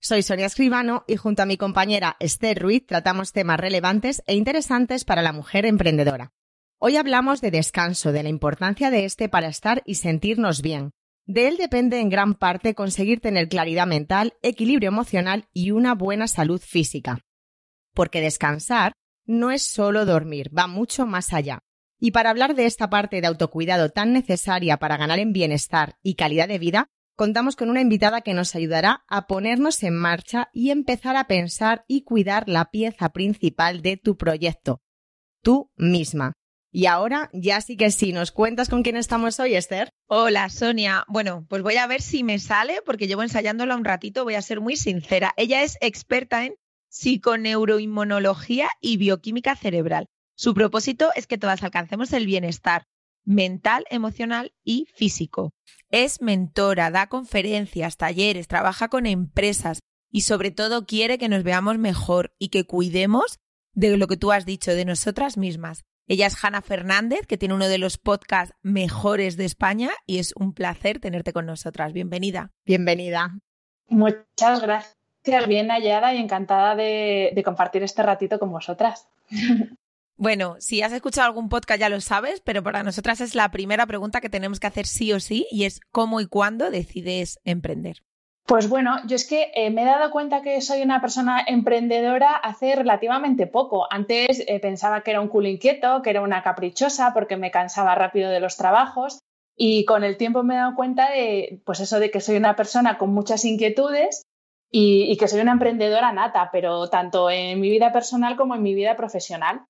Soy Sonia Escribano y junto a mi compañera Esther Ruiz tratamos temas relevantes e interesantes para la mujer emprendedora. Hoy hablamos de descanso, de la importancia de este para estar y sentirnos bien. De él depende en gran parte conseguir tener claridad mental, equilibrio emocional y una buena salud física. Porque descansar no es solo dormir, va mucho más allá. Y para hablar de esta parte de autocuidado tan necesaria para ganar en bienestar y calidad de vida, contamos con una invitada que nos ayudará a ponernos en marcha y empezar a pensar y cuidar la pieza principal de tu proyecto, tú misma. Y ahora ya sí que sí, ¿nos cuentas con quién estamos hoy, Esther? Hola, Sonia. Bueno, pues voy a ver si me sale, porque llevo ensayándola un ratito, voy a ser muy sincera. Ella es experta en psiconeuroinmunología y bioquímica cerebral. Su propósito es que todas alcancemos el bienestar mental, emocional y físico. Es mentora, da conferencias, talleres, trabaja con empresas y sobre todo quiere que nos veamos mejor y que cuidemos de lo que tú has dicho, de nosotras mismas. Ella es Hanna Fernández, que tiene uno de los podcasts mejores de España y es un placer tenerte con nosotras. Bienvenida. Bienvenida. Muchas gracias. Bien hallada y encantada de, de compartir este ratito con vosotras. Bueno, si has escuchado algún podcast ya lo sabes, pero para nosotras es la primera pregunta que tenemos que hacer sí o sí y es cómo y cuándo decides emprender. Pues bueno, yo es que eh, me he dado cuenta que soy una persona emprendedora hace relativamente poco. Antes eh, pensaba que era un culo inquieto, que era una caprichosa porque me cansaba rápido de los trabajos y con el tiempo me he dado cuenta de, pues eso de que soy una persona con muchas inquietudes y que soy una emprendedora nata, pero tanto en mi vida personal como en mi vida profesional.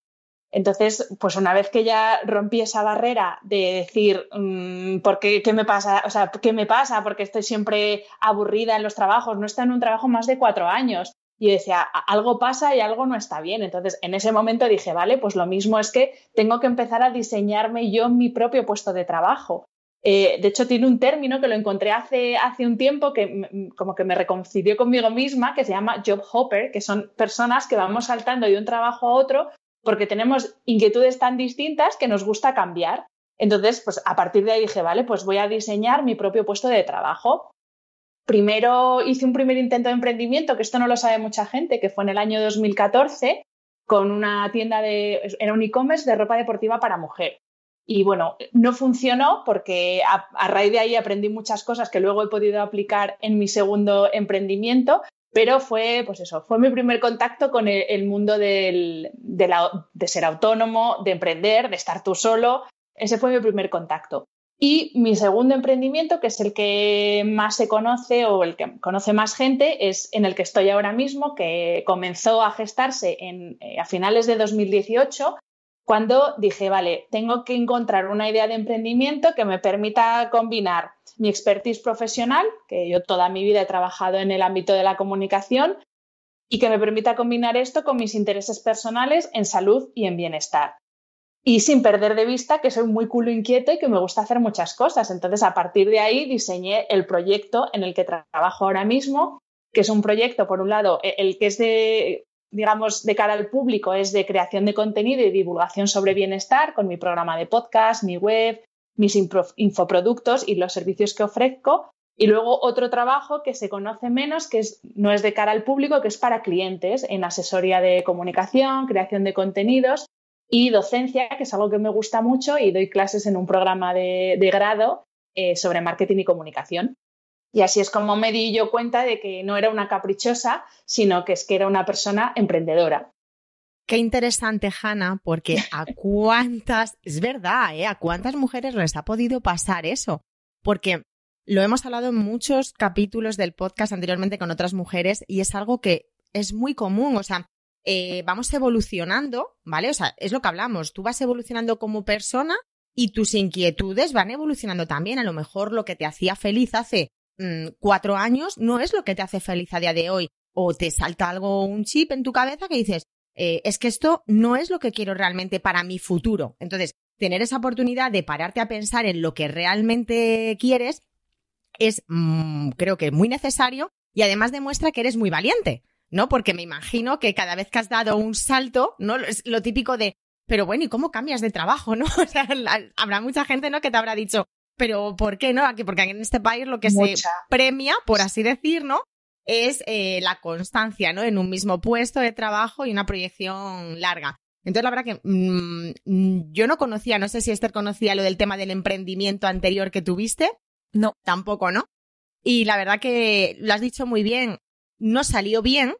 Entonces, pues una vez que ya rompí esa barrera de decir, mm, ¿por qué, qué me pasa? O sea, ¿qué me pasa? Porque estoy siempre aburrida en los trabajos, no está en un trabajo más de cuatro años. Y decía, algo pasa y algo no está bien. Entonces, en ese momento dije, vale, pues lo mismo es que tengo que empezar a diseñarme yo mi propio puesto de trabajo. Eh, de hecho, tiene un término que lo encontré hace, hace un tiempo que como que me reconcilió conmigo misma, que se llama job hopper, que son personas que vamos saltando de un trabajo a otro porque tenemos inquietudes tan distintas que nos gusta cambiar. Entonces, pues a partir de ahí dije, vale, pues voy a diseñar mi propio puesto de trabajo. Primero hice un primer intento de emprendimiento, que esto no lo sabe mucha gente, que fue en el año 2014, con una tienda de, era un e-commerce de ropa deportiva para mujer. Y bueno, no funcionó porque a, a, raíz de ahí aprendí muchas cosas que luego he podido aplicar en mi segundo emprendimiento, pero fue, pues eso, fue mi primer contacto con el, mundo de, ser autónomo, de emprender, de estar tú solo. Ese fue mi primer contacto. Y mi segundo emprendimiento, que es el que más se conoce o el que conoce más gente, es en el que estoy ahora mismo, que comenzó a gestarse eh, a finales de 2018, cuando dije, vale, tengo que encontrar una idea de emprendimiento que me permita combinar mi expertise profesional, que yo toda mi vida he trabajado en el ámbito de la comunicación, y que me permita combinar esto con mis intereses personales en salud y en bienestar. Y sin perder de vista que soy muy culo inquieto y que me gusta hacer muchas cosas. Entonces, a partir de ahí diseñé el proyecto en el que trabajo ahora mismo, que es un proyecto, por un lado, e-, el que es de, digamos, de cara al público, es de creación de contenido y divulgación sobre bienestar, con mi programa de podcast, mi web, mis infoproductos y los servicios que ofrezco. Y luego otro trabajo que se conoce menos, que es, no es de cara al público, que es para clientes en asesoría de comunicación, creación de contenidos y docencia, que es algo que me gusta mucho y doy clases en un programa de, grado eh, sobre marketing y comunicación. Y así es como me di yo cuenta de que no era una caprichosa, sino que es que era una persona emprendedora. Qué interesante, Hanna, porque a cuántas, es verdad, ¿eh? A cuántas mujeres les ha podido pasar eso. Porque lo hemos hablado en muchos capítulos del podcast anteriormente con otras mujeres y es algo que es muy común. O sea, eh, vamos evolucionando, ¿vale? O sea, es lo que hablamos. Tú vas evolucionando como persona y tus inquietudes van evolucionando también. A lo mejor lo que te hacía feliz hace mm, cuatro años no es lo que te hace feliz a día de hoy o te salta algo, un chip en tu cabeza que dices, eh, es que esto no es lo que quiero realmente para mi futuro. Entonces, tener esa oportunidad de pararte a pensar en lo que realmente quieres es, mm, creo que muy necesario y además demuestra que eres muy valiente, ¿no? Porque me imagino que cada vez que has dado un salto, ¿no? Es lo típico de, pero bueno, ¿y cómo cambias de trabajo, no? O sea, habrá mucha gente, ¿no? Que te habrá dicho, pero ¿por qué no? Aquí, porque en este país lo que se premia, por así decir, ¿no? Es eh, la constancia, ¿no? En un mismo puesto de trabajo y una proyección larga. Entonces, la verdad que mm, yo no conocía, no sé si Esther conocía lo del tema del emprendimiento anterior que tuviste. No. Tampoco, ¿no? Y la verdad que lo has dicho muy bien, no salió bien,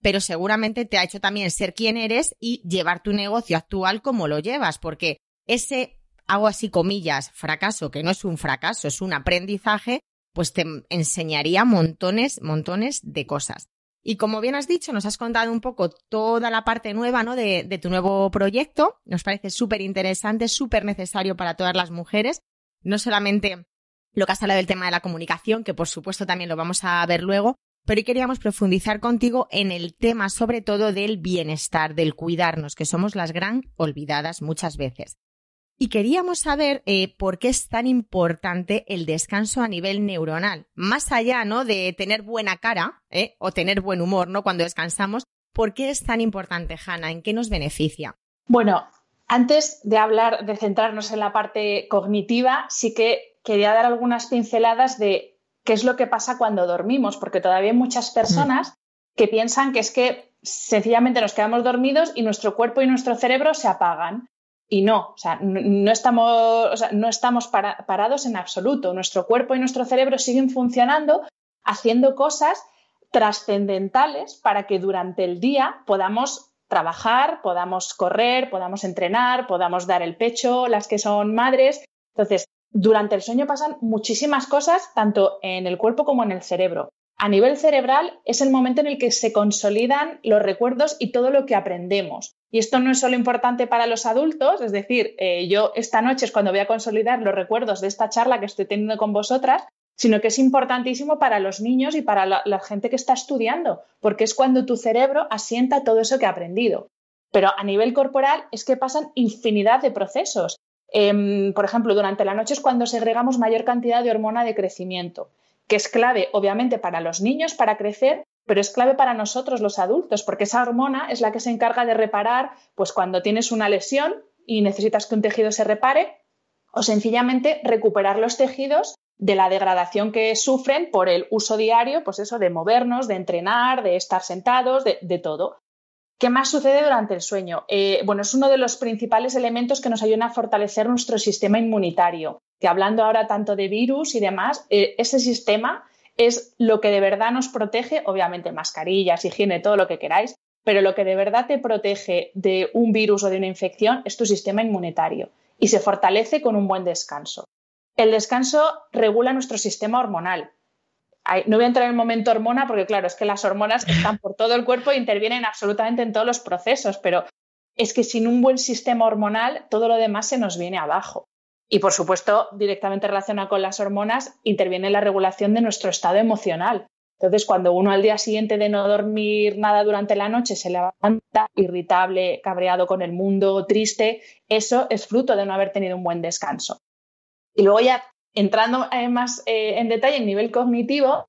pero seguramente te ha hecho también ser quien eres y llevar tu negocio actual como lo llevas, porque ese hago así comillas, fracaso, que no es un fracaso, es un aprendizaje, pues te enseñaría montones, montones de cosas. Y como bien has dicho, nos has contado un poco toda la parte nueva ¿no? de, de tu nuevo proyecto. Nos parece súper interesante, súper necesario para todas las mujeres. No solamente lo que has hablado del tema de la comunicación, que por supuesto también lo vamos a ver luego, pero hoy queríamos profundizar contigo en el tema sobre todo del bienestar, del cuidarnos, que somos las gran olvidadas muchas veces. Y queríamos saber eh, por qué es tan importante el descanso a nivel neuronal. Más allá, ¿no? De tener buena cara, ¿eh? O tener buen humor, ¿no? Cuando descansamos. ¿Por qué es tan importante, Hanna? ¿En qué nos beneficia? Bueno, antes de hablar, de centrarnos en la parte cognitiva, sí que quería dar algunas pinceladas de qué es lo que pasa cuando dormimos, porque todavía hay muchas personas que piensan que es que sencillamente nos quedamos dormidos y nuestro cuerpo y nuestro cerebro se apagan. Y no, o sea, no, estamos, no estamos parados en absoluto. Nuestro cuerpo y nuestro cerebro siguen funcionando, haciendo cosas trascendentales para que durante el día podamos trabajar, podamos correr, podamos entrenar, podamos dar el pecho, las que son madres. Entonces, durante el sueño pasan muchísimas cosas, tanto en el cuerpo como en el cerebro. A nivel cerebral es el momento en el que se consolidan los recuerdos y todo lo que aprendemos. Y esto no es solo importante para los adultos, es decir, eh, yo esta noche es cuando voy a consolidar los recuerdos de esta charla que estoy teniendo con vosotras, sino que es importantísimo para los niños y para la, gente que está estudiando, porque es cuando tu cerebro asienta todo eso que ha aprendido. Pero a nivel corporal es que pasan infinidad de procesos. Em, por ejemplo, durante la noche es cuando segregamos mayor cantidad de hormona de crecimiento, que es clave, obviamente, para los niños para crecer, pero es clave para nosotros los adultos, porque esa hormona es la que se encarga de reparar, pues cuando tienes una lesión y necesitas que un tejido se repare, o sencillamente recuperar los tejidos de la degradación que sufren por el uso diario, pues eso, de movernos, de entrenar, de estar sentados, de todo. ¿Qué más sucede durante el sueño? Eh, bueno, es uno de los principales elementos que nos ayudan a fortalecer nuestro sistema inmunitario. Que hablando ahora tanto de virus y demás, eh, ese sistema es lo que de verdad nos protege, obviamente mascarillas, higiene, todo lo que queráis, pero lo que de verdad te protege de un virus o de una infección es tu sistema inmunitario y se fortalece con un buen descanso. El descanso regula nuestro sistema hormonal, no voy a entrar en el momento hormona porque, claro, es que las hormonas están por todo el cuerpo e intervienen absolutamente en todos los procesos, pero es que sin un buen sistema hormonal todo lo demás se nos viene abajo. Y, por supuesto, directamente relacionado con las hormonas, interviene la regulación de nuestro estado emocional. Entonces, cuando uno al día siguiente de no dormir nada durante la noche se levanta irritable, cabreado con el mundo, triste, eso es fruto de no haber tenido un buen descanso. Y luego ya entrando eh, más eh, en detalle en nivel cognitivo,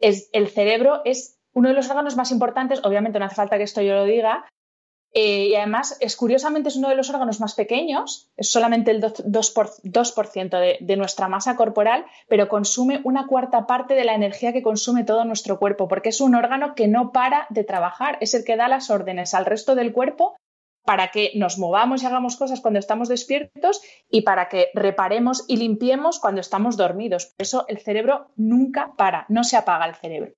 es, el cerebro es uno de los órganos más importantes, obviamente no hace falta que esto yo lo diga, eh, y además, es curiosamente, es uno de los órganos más pequeños, es solamente el 2%, de, de, nuestra masa corporal, pero consume una cuarta parte de la energía que consume todo nuestro cuerpo, porque es un órgano que no para de trabajar, es el que da las órdenes al resto del cuerpo para que nos movamos y hagamos cosas cuando estamos despiertos y para que reparemos y limpiemos cuando estamos dormidos. Por eso el cerebro nunca para, no se apaga el cerebro.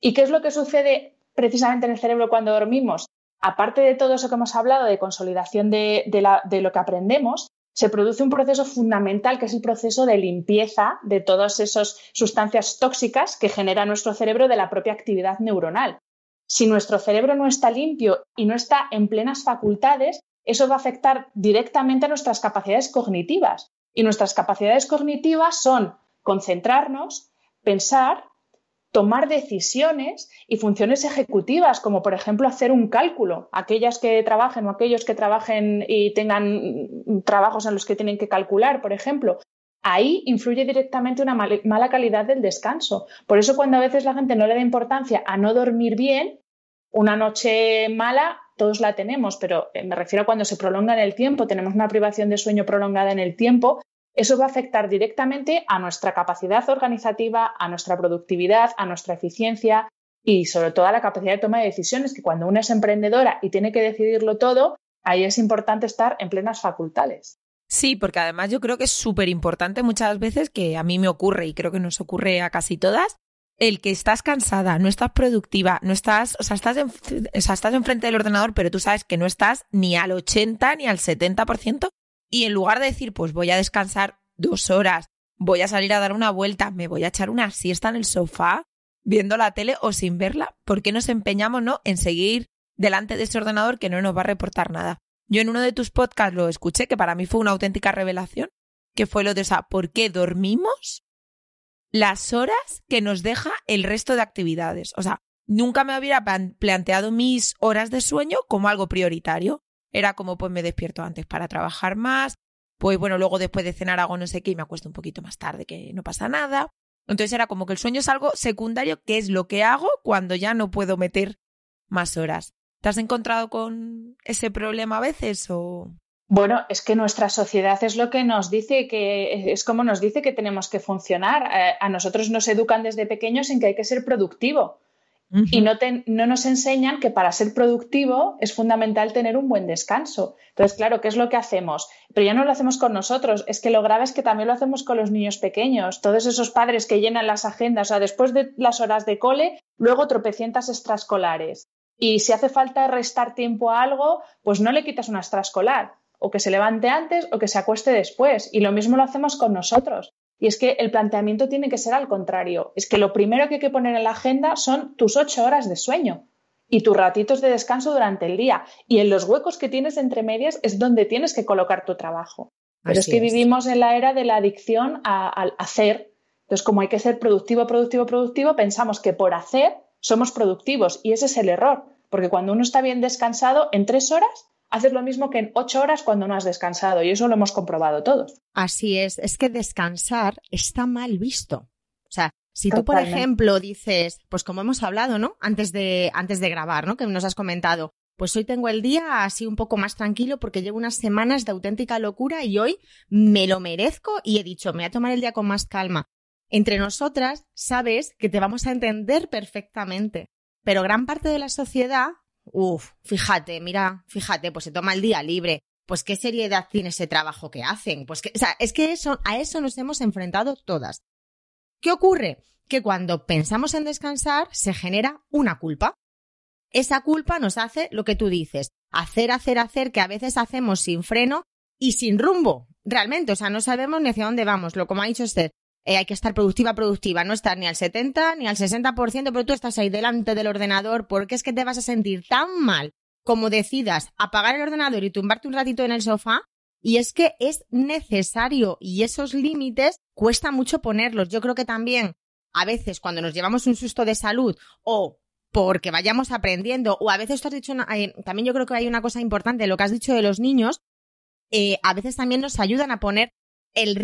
¿Y qué es lo que sucede precisamente en el cerebro cuando dormimos? Aparte de todo eso que hemos hablado de consolidación de, lo que aprendemos, se produce un proceso fundamental que es el proceso de limpieza de todas esas sustancias tóxicas que genera nuestro cerebro de la propia actividad neuronal. Si nuestro cerebro no está limpio y no está en plenas facultades, eso va a afectar directamente a nuestras capacidades cognitivas. Y nuestras capacidades cognitivas son concentrarnos, pensar, tomar decisiones y funciones ejecutivas, como por ejemplo hacer un cálculo. Aquellas que trabajen o aquellos que trabajen y tengan trabajos en los que tienen que calcular, por ejemplo, ahí influye directamente una mala calidad del descanso. Por eso cuando a veces la gente no le da importancia a no dormir bien, una noche mala todos la tenemos, pero eh, me refiero a cuando se prolonga en el tiempo, tenemos una privación de sueño prolongada en el tiempo, eso va a afectar directamente a nuestra capacidad organizativa, a nuestra productividad, a nuestra eficiencia y sobre todo a la capacidad de toma de decisiones, que cuando una es emprendedora y tiene que decidirlo todo, ahí es importante estar en plenas facultades. Sí, porque además yo creo que es súper importante muchas veces que a mí me ocurre y creo que nos ocurre a casi todas, el que estás cansada, no estás productiva, no estás, o sea, estás, en, o sea, estás enfrente del ordenador, pero tú sabes que no estás ni al 80 ni al 70%, y en lugar de decir, pues voy a descansar dos horas, voy a salir a dar una vuelta, me voy a echar una siesta en el sofá, viendo la tele o sin verla, ¿por qué nos empeñamos no en seguir delante de ese ordenador que no nos va a reportar nada? Yo en uno de tus podcasts lo escuché, que para mí fue una auténtica revelación, que fue lo de, o ¿por qué dormimos las horas que nos deja el resto de actividades? O sea, nunca me hubiera planteado mis horas de sueño como algo prioritario. Era como, pues me despierto antes para trabajar más, pues bueno, luego después de cenar hago no sé qué y me acuesto un poquito más tarde, que no pasa nada. Entonces era como que el sueño es algo secundario, que es lo que hago cuando ya no puedo meter más horas. ¿Te has encontrado con ese problema a veces o...? Bueno, es que nuestra sociedad es lo que nos dice que es como nos dice que tenemos que funcionar. Eh, a nosotros nos educan desde pequeños en que hay que ser productivo. Y no, no, nos enseñan que para ser productivo es fundamental tener un buen descanso. Entonces, claro, ¿qué es lo que hacemos? Pero ya no lo hacemos con nosotros, es que lo grave es que también lo hacemos con los niños pequeños. Todos esos padres que llenan las agendas, o sea, después de las horas de cole, luego tropecientas extraescolares. Y si hace falta restar tiempo a algo, pues no le quitas una extraescolar, o que se levante antes o que se acueste después. Y lo mismo lo hacemos con nosotros. Y es que el planteamiento tiene que ser al contrario. Es que lo primero que hay que poner en la agenda son tus ocho horas de sueño y tus ratitos de descanso durante el día. Y en los huecos que tienes entre medias es donde tienes que colocar tu trabajo. Pero es que vivimos en la era de la adicción al hacer. Entonces, como hay que ser productivo, productivo, productivo, pensamos que por hacer somos productivos. Y ese es el error. Porque cuando uno está bien descansado, en tres horas haces lo mismo que en ocho horas cuando no has descansado y eso lo hemos comprobado todos. Así es, es que descansar está mal visto. O sea, si tú, por ejemplo, dices, pues como hemos hablado, ¿no? Antes de, antes de grabar, ¿no? Que nos has comentado, pues hoy tengo el día así un poco más tranquilo porque llevo unas semanas de auténtica locura y hoy me lo merezco y he dicho, me voy a tomar el día con más calma. Entre nosotras, sabes que te vamos a entender perfectamente, pero gran parte de la sociedad Uf, fíjate, mira, fíjate, pues se toma el día libre. Pues qué seriedad tiene ese trabajo que hacen. Pues que, o sea, es que eso, a eso nos hemos enfrentado todas. ¿Qué ocurre? Que cuando pensamos en descansar se genera una culpa. Esa culpa nos hace lo que tú dices, hacer, hacer, hacer, que a veces hacemos sin freno y sin rumbo. Realmente, o sea, no sabemos ni hacia dónde vamos. Lo como ha dicho usted, eh, hay que estar productiva, productiva, no estar ni al 70 ni al 60%, pero tú estás ahí delante del ordenador porque es que te vas a sentir tan mal como decidas apagar el ordenador y tumbarte un ratito en el sofá. Y es que es necesario y esos límites cuesta mucho ponerlos. Yo creo que también a veces cuando nos llevamos un susto de salud o porque vayamos aprendiendo, o a veces tú has dicho, también yo creo que hay una cosa importante, lo que has dicho de los niños, eh, a veces también nos ayudan a poner el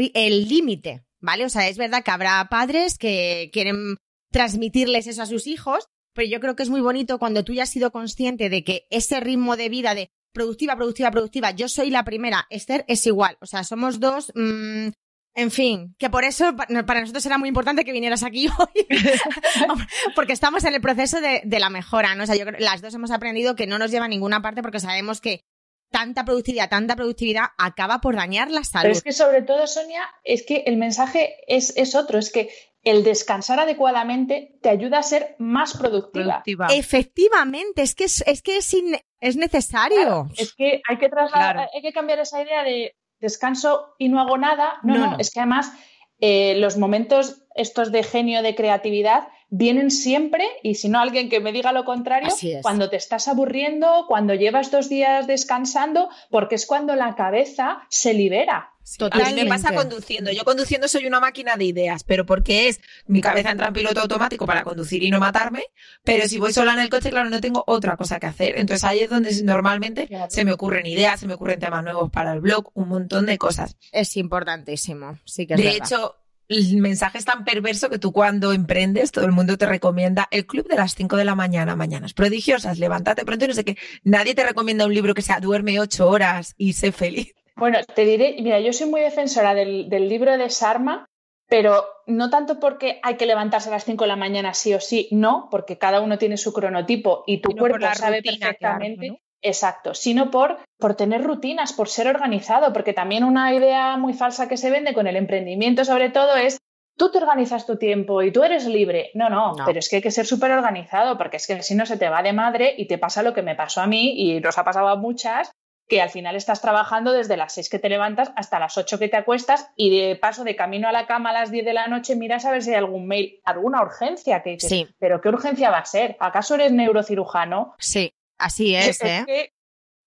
límite, ¿vale? O sea, es verdad que habrá padres que quieren transmitirles eso a sus hijos, pero yo creo que es muy bonito cuando tú ya has sido consciente de que ese ritmo de vida de productiva, productiva, productiva, yo soy la primera, Esther es igual, o sea, somos dos, mmm, en fin, que por eso para nosotros era muy importante que vinieras aquí hoy, porque estamos en el proceso de, de, la mejora, ¿no? O sea, yo creo las dos hemos aprendido que no nos lleva a ninguna parte porque sabemos que tanta productividad, tanta productividad acaba por dañar la salud. Pero es que sobre todo, Sonia, es que el mensaje es, es otro, es que el descansar adecuadamente te ayuda a ser más productiva. Efectivamente, es que es, que es, es necesario. es que hay que trasladar, hay que cambiar esa idea de descanso y no hago nada. No, no, es que además eh, los momentos estos de genio de creatividad vienen siempre, y si no alguien que me diga lo contrario, cuando te estás aburriendo, cuando llevas dos días descansando, porque es cuando la cabeza se libera. A mí me pasa conduciendo. Yo conduciendo soy una máquina de ideas, pero porque es mi cabeza entra en piloto automático para conducir y no matarme. Pero si voy sola en el coche, claro, no tengo otra cosa que hacer. Entonces ahí es donde normalmente se me ocurren ideas, se me ocurren temas nuevos para el blog, un montón de cosas. Es importantísimo, sí que De hecho, el mensaje es tan perverso que tú cuando emprendes, todo el mundo te recomienda el club de las 5 de la mañana, mañanas prodigiosas, levántate pronto y no sé qué. Nadie te recomienda un libro que sea duerme ocho horas y sé feliz. Bueno, te diré, mira, yo soy muy defensora del, libro de Sarma, pero no tanto porque hay que levantarse a las 5 de la mañana sí o sí, no, porque cada uno tiene su cronotipo y tu cuerpo sabe perfectamente. Exacto, sino por, por tener rutinas, por ser organizado, porque también una idea muy falsa que se vende con el emprendimiento sobre todo es tú te organizas tu tiempo y tú eres libre. No, no, pero es que hay que ser súper organizado porque es que si no se te va de madre y te pasa lo que me pasó a mí y nos ha pasado a muchas, que al final estás trabajando desde las 6 que te levantas hasta las 8 que te acuestas y de paso de camino a la cama a las 10 de la noche miras a ver si hay algún mail, alguna urgencia que dices, sí. pero ¿qué urgencia va a ser? ¿Acaso eres neurocirujano? Sí. Así es, ¿eh?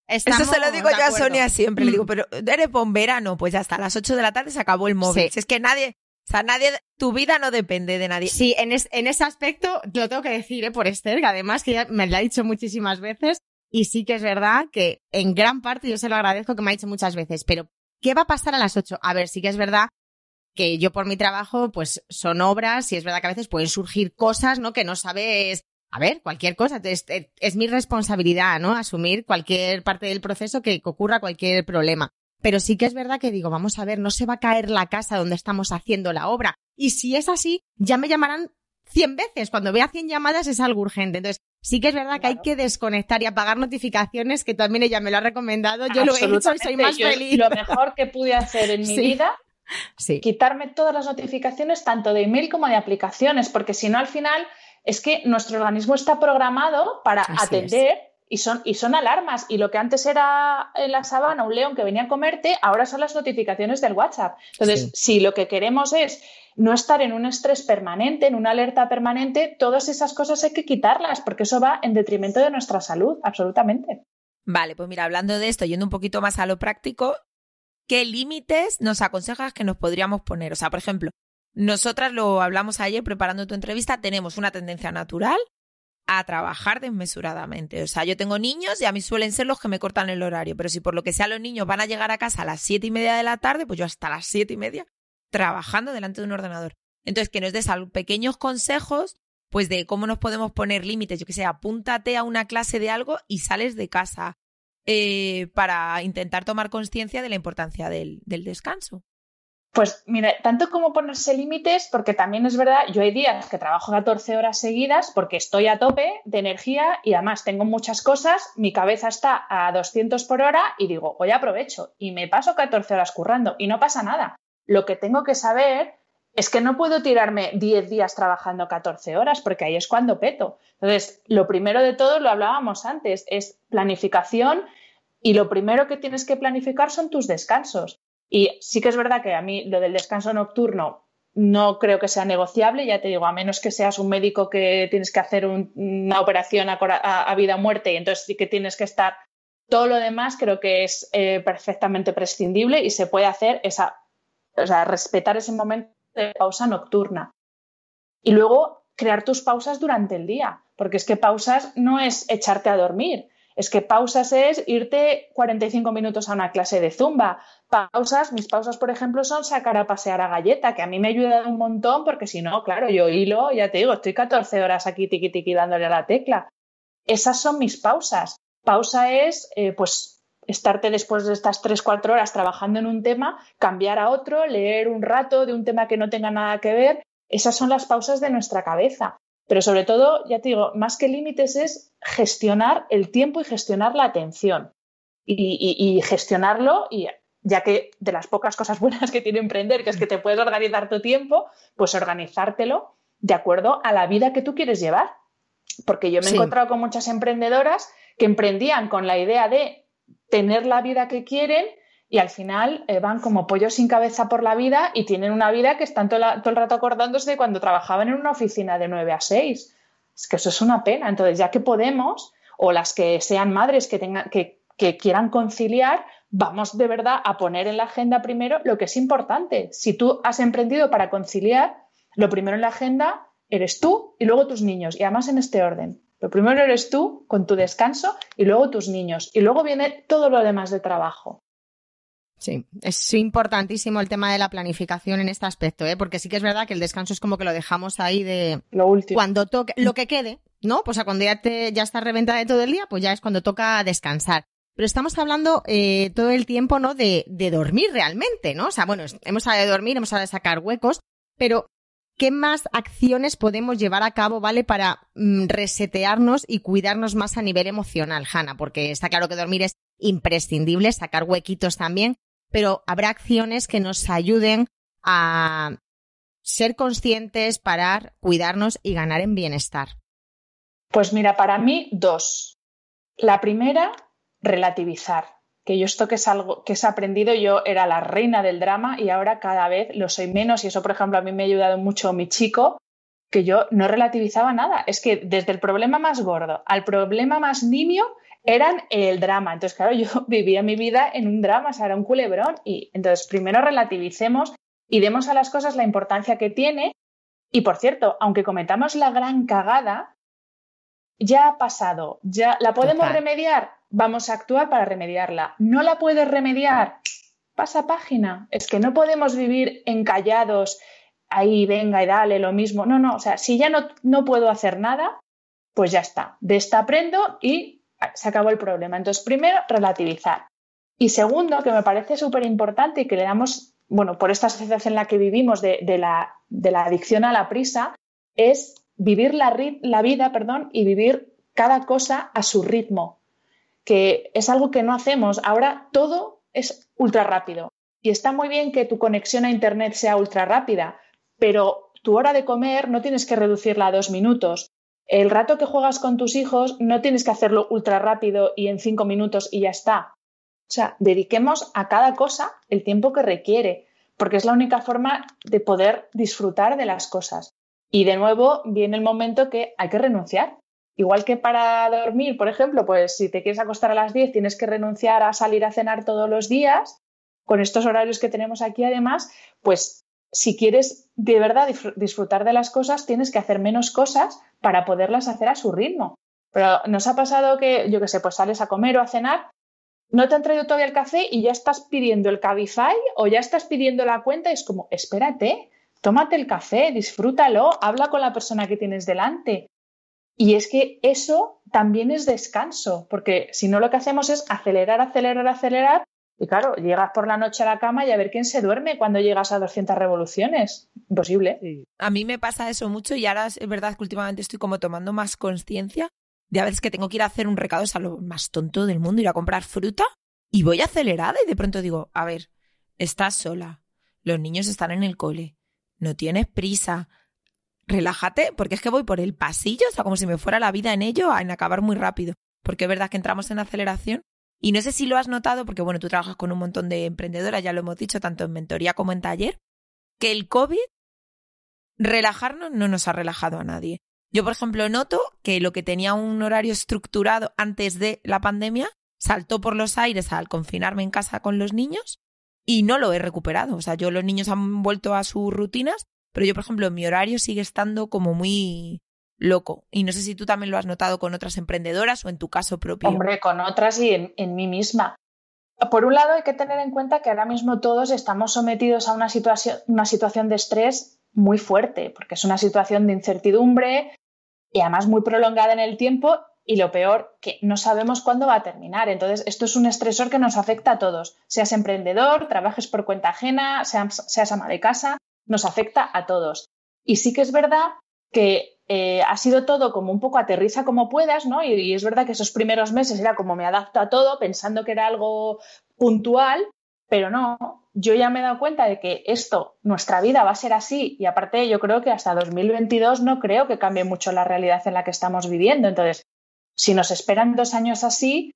Eso se lo digo yo a Sonia siempre. Le digo, mm. pero eres bombera, pues ya hasta las 8 de la tarde se acabó el móvil. Si es que nadie, o sea, nadie, tu vida no depende de nadie. Sí, en, en ese aspecto lo tengo que decir, ¿eh? por Esther, que además que ya me lo ha dicho muchísimas veces. Y sí que es verdad que en gran parte yo se lo agradezco que me ha dicho muchas veces, pero ¿qué va a pasar a las 8? A ver, sí que es verdad que yo por mi trabajo, pues son obras y es verdad que a veces pueden surgir cosas, ¿no? Que no sabes a ver, cualquier cosa. Es, es, mi responsabilidad, ¿no? Asumir cualquier parte del proceso que, ocurra cualquier problema. Pero sí que es verdad que digo, vamos a ver, no se va a caer la casa donde estamos haciendo la obra. Y si es así, ya me llamarán cien veces. Cuando vea cien llamadas es algo urgente. Entonces, sí que es verdad que hay que desconectar y apagar notificaciones, que también ella me lo ha recomendado. Yo lo he hecho y soy más feliz. Lo mejor que pude hacer en mi vida Sí. quitarme todas las notificaciones, tanto de email como de aplicaciones, porque si no al final es que nuestro organismo está programado para atender y son, y son alarmas. Y lo que antes era en la sabana un león que venía a comerte, ahora son las notificaciones del WhatsApp. Entonces, si lo que queremos es no estar en un estrés permanente, en una alerta permanente, todas esas cosas hay que quitarlas porque eso va en detrimento de nuestra salud, absolutamente. Vale, pues mira, hablando de esto, yendo un poquito más a lo práctico, ¿qué límites nos aconsejas que nos podríamos poner? O sea, por ejemplo, nosotras lo hablamos ayer preparando tu entrevista, tenemos una tendencia natural a trabajar desmesuradamente. O sea, yo tengo niños y a mí suelen ser los que me cortan el horario, pero si por lo que sea los niños van a llegar a casa a las siete y media de la tarde, pues yo hasta las siete y media trabajando delante de un ordenador. Entonces, que nos des pequeños consejos, pues de cómo nos podemos poner límites. Yo que sé, apúntate a una clase de algo y sales de casa eh, para intentar tomar conciencia de la importancia del descanso. Pues mira, tanto como ponerse límites, porque también es verdad, yo hay días que trabajo 14 horas seguidas porque estoy a tope de energía y además tengo muchas cosas, mi cabeza está a 200 por hora y digo, hoy aprovecho y me paso 14 horas currando y no pasa nada. Lo que tengo que saber es que no puedo tirarme 10 días trabajando 14 horas porque ahí es cuando peto. Entonces, lo primero de todo, lo hablábamos antes, es planificación y lo primero que tienes que planificar son tus descansos. Y sí que es verdad que a mí lo del descanso nocturno no creo que sea negociable, ya te digo, a menos que seas un médico que tienes que hacer una operación a, vida o muerte y entonces sí que tienes que estar. Todo lo demás creo que es eh, perfectamente prescindible y se puede hacer esa, o sea, respetar ese momento de pausa nocturna. Y luego crear tus pausas durante el día, porque es que pausas no es echarte a dormir, es que pausas es irte 45 minutos a una clase de zumba. Pausas, mis pausas, por ejemplo, son sacar a pasear a galleta, que a mí me ha ayudado un montón porque si no, claro, yo hilo, ya te digo, estoy 14 horas aquí tiqui tiqui dándole a la tecla. Esas son mis pausas. Pausa es, eh, pues, estarte después de estas 3-4 horas trabajando en un tema, cambiar a otro, leer un rato de un tema que no tenga nada que ver. Esas son las pausas de nuestra cabeza. Pero sobre todo, ya te digo, más que límites es gestionar el tiempo y gestionar la atención. Y, gestionarlo, y ya que de las pocas cosas buenas que tiene emprender, que es que te puedes organizar tu tiempo, pues organizártelo de acuerdo a la vida que tú quieres llevar. Porque yo me he encontrado con muchas emprendedoras que emprendían con la idea de tener la vida que quieren y al final eh, van como pollos sin cabeza por la vida y tienen una vida que están todo, el rato acordándose de cuando trabajaban en una oficina de 9 a 6. Es que eso es una pena. Entonces, ya que podemos, o las que sean madres que, que, que quieran conciliar, vamos de verdad a poner en la agenda primero lo que es importante. Si tú has emprendido para conciliar, lo primero en la agenda eres tú y luego tus niños, y además en este orden. Lo primero eres tú con tu descanso y luego tus niños, y luego viene todo lo demás de trabajo. Sí, es importantísimo el tema de la planificación en este aspecto, ¿eh? porque sí que es verdad que el descanso es como que lo dejamos ahí de lo último. Cuando toque, lo que quede, ¿no? Pues a cuando ya te, ya estás reventada de todo el día, pues ya es cuando toca descansar. Pero estamos hablando eh, todo el tiempo, ¿no? De, de dormir realmente, ¿no? O sea, bueno, hemos hablado de dormir, hemos hablado de sacar huecos, pero ¿qué más acciones podemos llevar a cabo, ¿vale? Para mm, resetearnos y cuidarnos más a nivel emocional, Hanna, porque está claro que dormir es imprescindible, sacar huequitos también, pero habrá acciones que nos ayuden a ser conscientes, parar, cuidarnos y ganar en bienestar. Pues mira, para mí dos. La primera, relativizar. Que yo esto que es algo que he aprendido, yo era la reina del drama y ahora cada vez lo soy menos y eso, por ejemplo, a mí me ha ayudado mucho mi chico, que yo no relativizaba nada. Es que desde el problema más gordo al problema más nimio, eran el drama. Entonces, claro, yo vivía mi vida en un drama, o sea, era un culebrón. Y entonces, primero relativicemos y demos a las cosas la importancia que tiene. Y por cierto, aunque cometamos la gran cagada, ya ha pasado, ya la podemos remediar, vamos a actuar para remediarla. No la puedes remediar, pasa página. Es que no podemos vivir encallados, ahí venga y dale lo mismo. No, no, o sea, si ya no, no puedo hacer nada, pues ya está. De esta aprendo y se acabó el problema. Entonces, primero, relativizar. Y segundo, que me parece súper importante y que le damos, bueno, por esta sociedad en la que vivimos de, la, de la, adicción a la prisa, es vivir la, la vida perdón, y vivir cada cosa a su ritmo, que es algo que no hacemos. Ahora todo es ultra rápido. Y está muy bien que tu conexión a Internet sea ultra rápida, pero tu hora de comer no tienes que reducirla a dos minutos el rato que juegas con tus hijos no tienes que hacerlo ultra rápido y en cinco minutos y ya está. O sea, dediquemos a cada cosa el tiempo que requiere, porque es la única forma de poder disfrutar de las cosas. Y de nuevo viene el momento que hay que renunciar. Igual que para dormir, por ejemplo, pues si te quieres acostar a las 10 tienes que renunciar a salir a cenar todos los días, con estos horarios que tenemos aquí además, pues si quieres de verdad disfrutar de las cosas, tienes que hacer menos cosas para poderlas hacer a su ritmo. Pero nos ha pasado que, yo qué sé, pues sales a comer o a cenar, no te han traído todavía el café y ya estás pidiendo el Cabify o ya estás pidiendo la cuenta y es como, espérate, tómate el café, disfrútalo, habla con la persona que tienes delante. Y es que eso también es descanso, porque si no lo que hacemos es acelerar, acelerar, acelerar y claro, llegas por la noche a la cama y a ver quién se duerme cuando llegas a 200 revoluciones. Imposible. A mí me pasa eso mucho y ahora es verdad que últimamente estoy como tomando más conciencia de a veces que tengo que ir a hacer un recado, es a lo más tonto del mundo, ir a comprar fruta y voy acelerada y de pronto digo, a ver, estás sola, los niños están en el cole, no tienes prisa, relájate, porque es que voy por el pasillo, o sea, como si me fuera la vida en ello, en acabar muy rápido. Porque es verdad que entramos en aceleración y no sé si lo has notado, porque bueno, tú trabajas con un montón de emprendedoras, ya lo hemos dicho, tanto en mentoría como en taller, que el COVID, relajarnos no nos ha relajado a nadie. Yo, por ejemplo, noto que lo que tenía un horario estructurado antes de la pandemia saltó por los aires al confinarme en casa con los niños y no lo he recuperado. O sea, yo los niños han vuelto a sus rutinas, pero yo, por ejemplo, mi horario sigue estando como muy loco. Y no sé si tú también lo has notado con otras emprendedoras o en tu caso propio. Hombre, con otras y en, mí misma. Por un lado, hay que tener en cuenta que ahora mismo todos estamos sometidos a una situación, una situación de estrés muy fuerte, porque es una situación de incertidumbre y además muy prolongada en el tiempo y lo peor, que no sabemos cuándo va a terminar. Entonces, esto es un estresor que nos afecta a todos, seas emprendedor, trabajes por cuenta ajena, seas, seas ama de casa, nos afecta a todos. Y sí que es verdad que eh, ha sido todo como un poco aterriza como puedas, ¿no? Y, es verdad que esos primeros meses era como me adapto a todo pensando que era algo puntual, pero no, yo ya me he dado cuenta de que esto, nuestra vida va a ser así y aparte yo creo que hasta 2022 no creo que cambie mucho la realidad en la que estamos viviendo. Entonces, si nos esperan dos años así,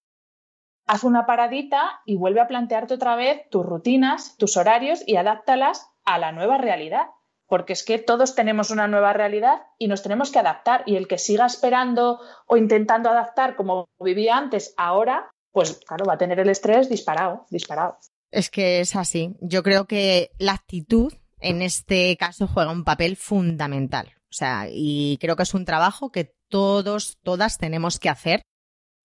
haz una paradita y vuelve a plantearte otra vez tus rutinas, tus horarios y adáptalas a la nueva realidad porque es que todos tenemos una nueva realidad y nos tenemos que adaptar. Y el que siga esperando o intentando adaptar como vivía antes, ahora, pues claro, va a tener el estrés disparado, disparado. Es que es así. Yo creo que la actitud en este caso juega un papel fundamental. O sea, y creo que es un trabajo que todos, todas tenemos que hacer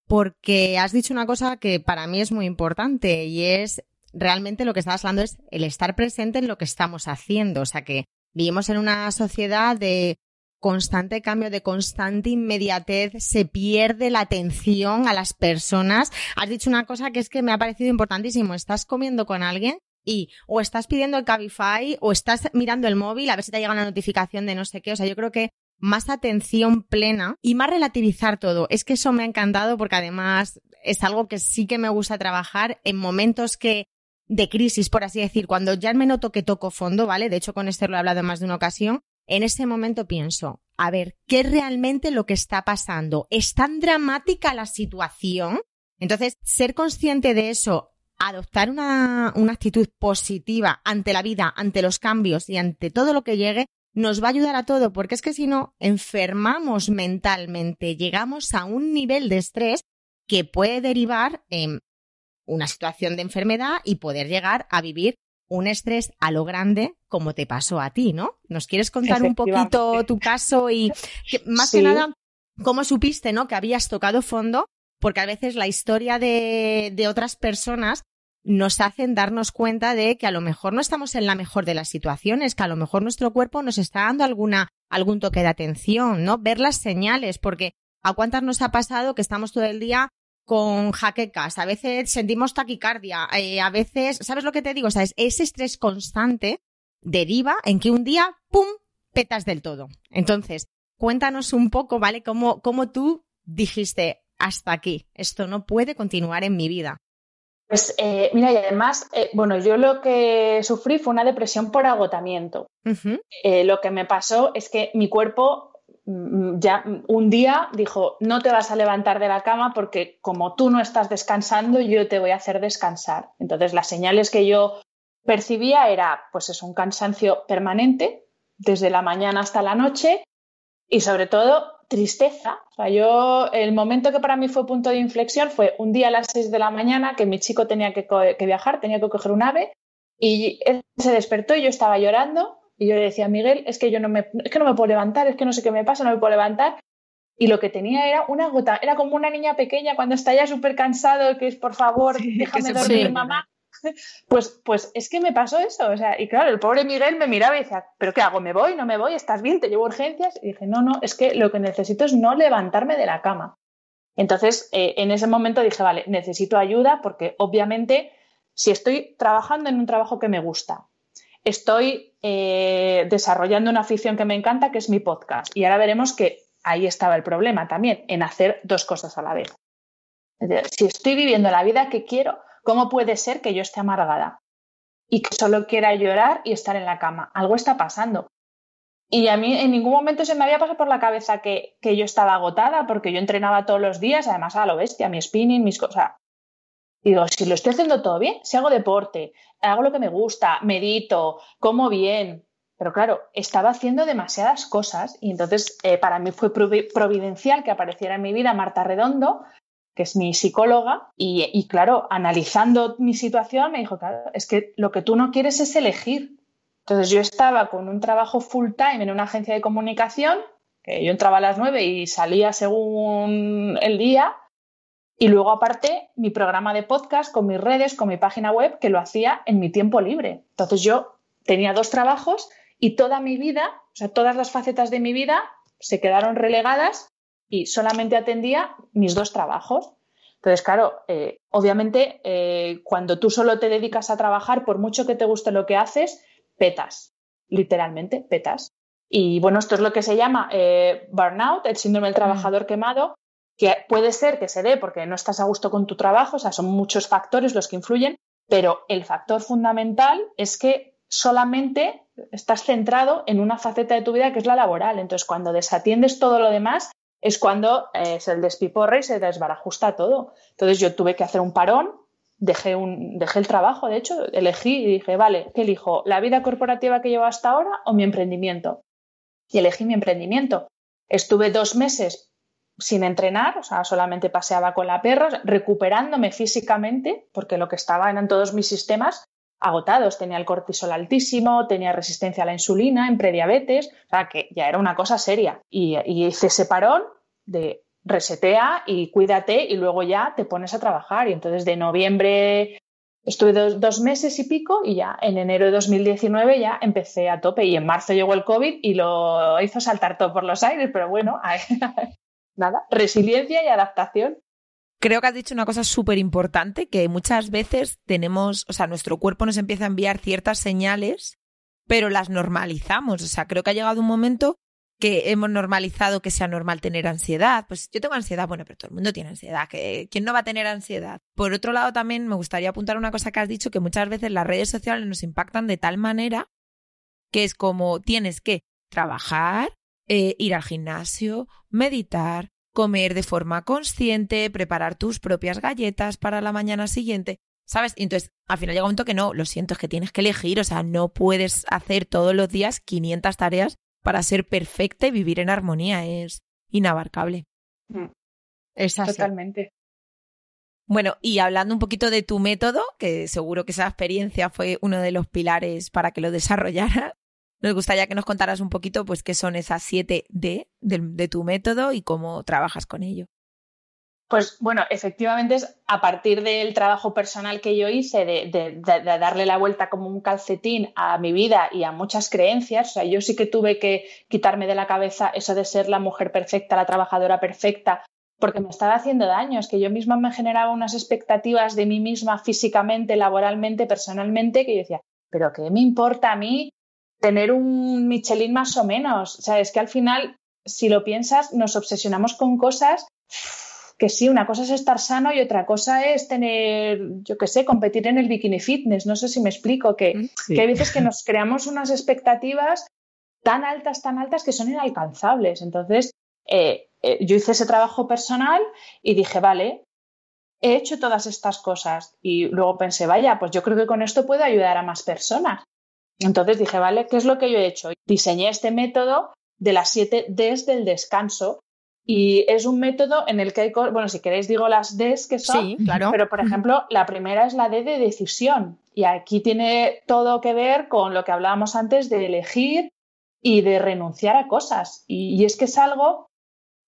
porque has dicho una cosa que para mí es muy importante y es realmente lo que estabas hablando es el estar presente en lo que estamos haciendo. O sea, que vivimos en una sociedad de constante cambio, de constante inmediatez, se pierde la atención a las personas. Has dicho una cosa que es que me ha parecido importantísimo. Estás comiendo con alguien y o estás pidiendo el Cabify o estás mirando el móvil a ver si te llega una notificación de no sé qué. O sea, yo creo que más atención plena y más relativizar todo. Es que eso me ha encantado porque además es algo que sí que me gusta trabajar en momentos que de crisis, por así decir, cuando ya me noto que toco fondo, ¿vale? De hecho, con Esther lo he hablado más de una ocasión. En ese momento pienso, a ver, ¿qué es realmente lo que está pasando? ¿Es tan dramática la situación? Entonces, ser consciente de eso, adoptar una, una actitud positiva ante la vida, ante los cambios y ante todo lo que llegue, nos va a ayudar a todo, porque es que si no, enfermamos mentalmente, llegamos a un nivel de estrés que puede derivar en una situación de enfermedad y poder llegar a vivir un estrés a lo grande como te pasó a ti, ¿no? ¿Nos quieres contar un poquito tu caso y más que nada cómo supiste, ¿no? Que habías tocado fondo, porque a veces la historia de, de otras personas nos hacen darnos cuenta de que a lo mejor no estamos en la mejor de las situaciones, que a lo mejor nuestro cuerpo nos está dando alguna, algún toque de atención, ¿no? Ver las señales, porque a cuántas nos ha pasado que estamos todo el día con jaquecas, a veces sentimos taquicardia, eh, a veces, ¿sabes lo que te digo? O sea, ese estrés constante deriva en que un día, ¡pum!, petas del todo. Entonces, cuéntanos un poco, ¿vale? Cómo, cómo tú dijiste, hasta aquí, esto no puede continuar en mi vida. Pues eh, mira, y además, eh, bueno, yo lo que sufrí fue una depresión por agotamiento. Eh, lo que me pasó es que mi cuerpo ya un día dijo, no te vas a levantar de la cama porque como tú no estás descansando, yo te voy a hacer descansar. Entonces, las señales que yo percibía era, pues es un cansancio permanente, desde la mañana hasta la noche, y sobre todo tristeza. O sea, yo, el momento que para mí fue punto de inflexión fue un día a las 6 de la mañana que mi chico tenía que, viajar, tenía que coger un ave y él se despertó y yo estaba llorando y yo le decía Miguel, es que yo no me, es que no me puedo levantar, es que no sé qué me pasa, no me puedo levantar. Y lo que tenía era una gota, era como una niña pequeña cuando está ya súper cansado, que es por favor, déjame dormir, mamá. Pues, pues es que me pasó eso, o sea, y claro, el pobre Miguel me miraba y decía, ¿pero qué hago? ¿Me voy? ¿No me voy? ¿Estás bien? ¿Te llevo urgencias? Y dije, no, no, es que lo que necesito es no levantarme de la cama. Entonces, eh, en ese momento dije, vale, necesito ayuda porque obviamente si estoy trabajando en un trabajo que me gusta, estoy eh, desarrollando una afición que me encanta, que es mi podcast, y ahora veremos que ahí estaba el problema también, en hacer dos cosas a la vez. Si estoy viviendo la vida que quiero, ¿Cómo puede ser que yo esté amargada y que solo quiera llorar y estar en la cama? Algo está pasando. Y a mí en ningún momento se me había pasado por la cabeza que, yo estaba agotada porque yo entrenaba todos los días, además a lo bestia, mi spinning, mis cosas. Digo, si lo estoy haciendo todo bien, si hago deporte, hago lo que me gusta, medito, como bien. Pero claro, estaba haciendo demasiadas cosas y entonces eh, para mí fue providencial que apareciera en mi vida Marta Redondo, que es mi psicóloga, y, claro, analizando mi situación, me dijo, claro, es que lo que tú no quieres es elegir. Entonces yo estaba con un trabajo full time en una agencia de comunicación, que yo entraba a las nueve y salía según el día, y luego aparte mi programa de podcast con mis redes, con mi página web, que lo hacía en mi tiempo libre. Entonces yo tenía dos trabajos y toda mi vida, o sea, todas las facetas de mi vida se quedaron relegadas y solamente atendía mis dos trabajos. Entonces, claro, eh, obviamente eh, cuando tú solo te dedicas a trabajar, por mucho que te guste lo que haces, petas, literalmente, petas. Y bueno, esto es lo que se llama eh, burnout, el síndrome del trabajador quemado, que puede ser que se dé porque no estás a gusto con tu trabajo, o sea, son muchos factores los que influyen, pero el factor fundamental es que solamente estás centrado en una faceta de tu vida que es la laboral. Entonces, cuando desatiendes todo lo demás, es cuando eh, es el despiporre y se desbarajusta todo. Entonces yo tuve que hacer un parón, dejé, un, dejé el trabajo, de hecho, elegí y dije, vale, ¿qué elijo? ¿La vida corporativa que llevo hasta ahora o mi emprendimiento? Y elegí mi emprendimiento. Estuve dos meses sin entrenar, o sea, solamente paseaba con la perra, recuperándome físicamente, porque lo que estaba eran todos mis sistemas agotados. Tenía el cortisol altísimo, tenía resistencia a la insulina, en prediabetes, o sea, que ya era una cosa seria. Y, y hice ese parón de resetea y cuídate y luego ya te pones a trabajar. Y entonces de noviembre estuve dos, meses y pico y ya en enero de 2019 ya empecé a tope y en marzo llegó el COVID y lo hizo saltar todo por los aires, pero bueno, nada, resiliencia y adaptación. Creo que has dicho una cosa súper importante, que muchas veces tenemos, o sea, nuestro cuerpo nos empieza a enviar ciertas señales, pero las normalizamos. O sea, creo que ha llegado un momento que hemos normalizado que sea normal tener ansiedad. Pues yo tengo ansiedad, bueno, pero todo el mundo tiene ansiedad. ¿Quién no va a tener ansiedad? Por otro lado, también me gustaría apuntar una cosa que has dicho, que muchas veces las redes sociales nos impactan de tal manera que es como tienes que trabajar, eh, ir al gimnasio, meditar, comer de forma consciente, preparar tus propias galletas para la mañana siguiente. ¿Sabes? Y entonces, al final llega un momento que no, lo siento, es que tienes que elegir, o sea, no puedes hacer todos los días 500 tareas para ser perfecta y vivir en armonía. Es inabarcable. Mm. Es Totalmente. Bueno, y hablando un poquito de tu método, que seguro que esa experiencia fue uno de los pilares para que lo desarrollaras, nos gustaría que nos contaras un poquito, pues, qué son esas 7 D de tu método y cómo trabajas con ello. Pues bueno, efectivamente es a partir del trabajo personal que yo hice de, darle la vuelta como un calcetín a mi vida y a muchas creencias. O sea, yo sí que tuve que quitarme de la cabeza eso de ser la mujer perfecta, la trabajadora perfecta, porque me estaba haciendo daño. Es que yo misma me generaba unas expectativas de mí misma físicamente, laboralmente, personalmente, que yo decía, pero ¿qué me importa a mí tener un Michelin más o menos? O sea, es que al final, si lo piensas, nos obsesionamos con cosas que sí, una cosa es estar sano y otra cosa es tener, yo qué sé, competir en el bikini fitness. No sé si me explico, que, mm, hay veces que nos creamos unas expectativas tan altas, tan altas que son inalcanzables. Entonces, eh, eh, yo hice ese trabajo personal y dije, vale, he hecho todas estas cosas. Y luego pensé, vaya, pues yo creo que con esto puedo ayudar a más personas. Entonces dije, vale, ¿qué es lo que yo he hecho? Diseñé este método de las siete Ds del descanso, y es un método en el que hay, bueno, si queréis digo las Ds que son, sí, claro. pero por ejemplo, la primera es la D de decisión. Y aquí tiene todo que ver con lo que hablábamos antes de elegir y de renunciar a cosas. Y, es que es algo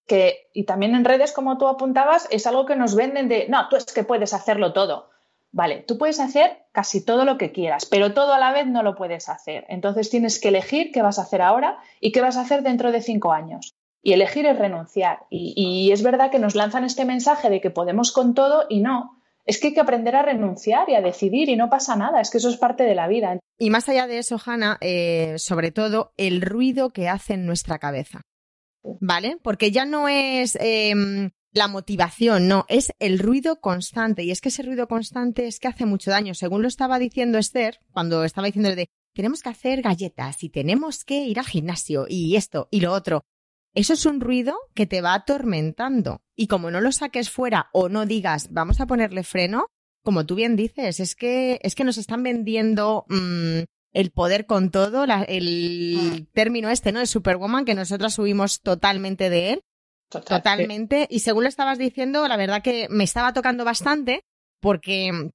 que, y también en redes, como tú apuntabas, es algo que nos venden de, no, tú es que puedes hacerlo todo. Vale, tú puedes hacer casi todo lo que quieras, pero todo a la vez no lo puedes hacer. Entonces tienes que elegir qué vas a hacer ahora y qué vas a hacer dentro de cinco años. Y elegir es renunciar. Y, es verdad que nos lanzan este mensaje de que podemos con todo y no. Es que hay que aprender a renunciar y a decidir y no pasa nada, es que eso es parte de la vida. Y más allá de eso, Hanna, eh, sobre todo el ruido que hace en nuestra cabeza. ¿Vale? Porque ya no es em, la motivación, no, es el ruido constante. Y es que ese ruido constante es que hace mucho daño. Según lo estaba diciendo Esther, cuando estaba diciendo de tenemos que hacer galletas y tenemos que ir al gimnasio y esto y lo otro. Eso es un ruido que te va atormentando. Y como no lo saques fuera o no digas, vamos a ponerle freno, como tú bien dices, es que, es que nos están vendiendo mm, el poder con todo, el ah. término este, ¿no? De Superwoman, que nosotras subimos totalmente de él. Totalmente. Y según lo estabas diciendo, la verdad que me estaba tocando bastante, porque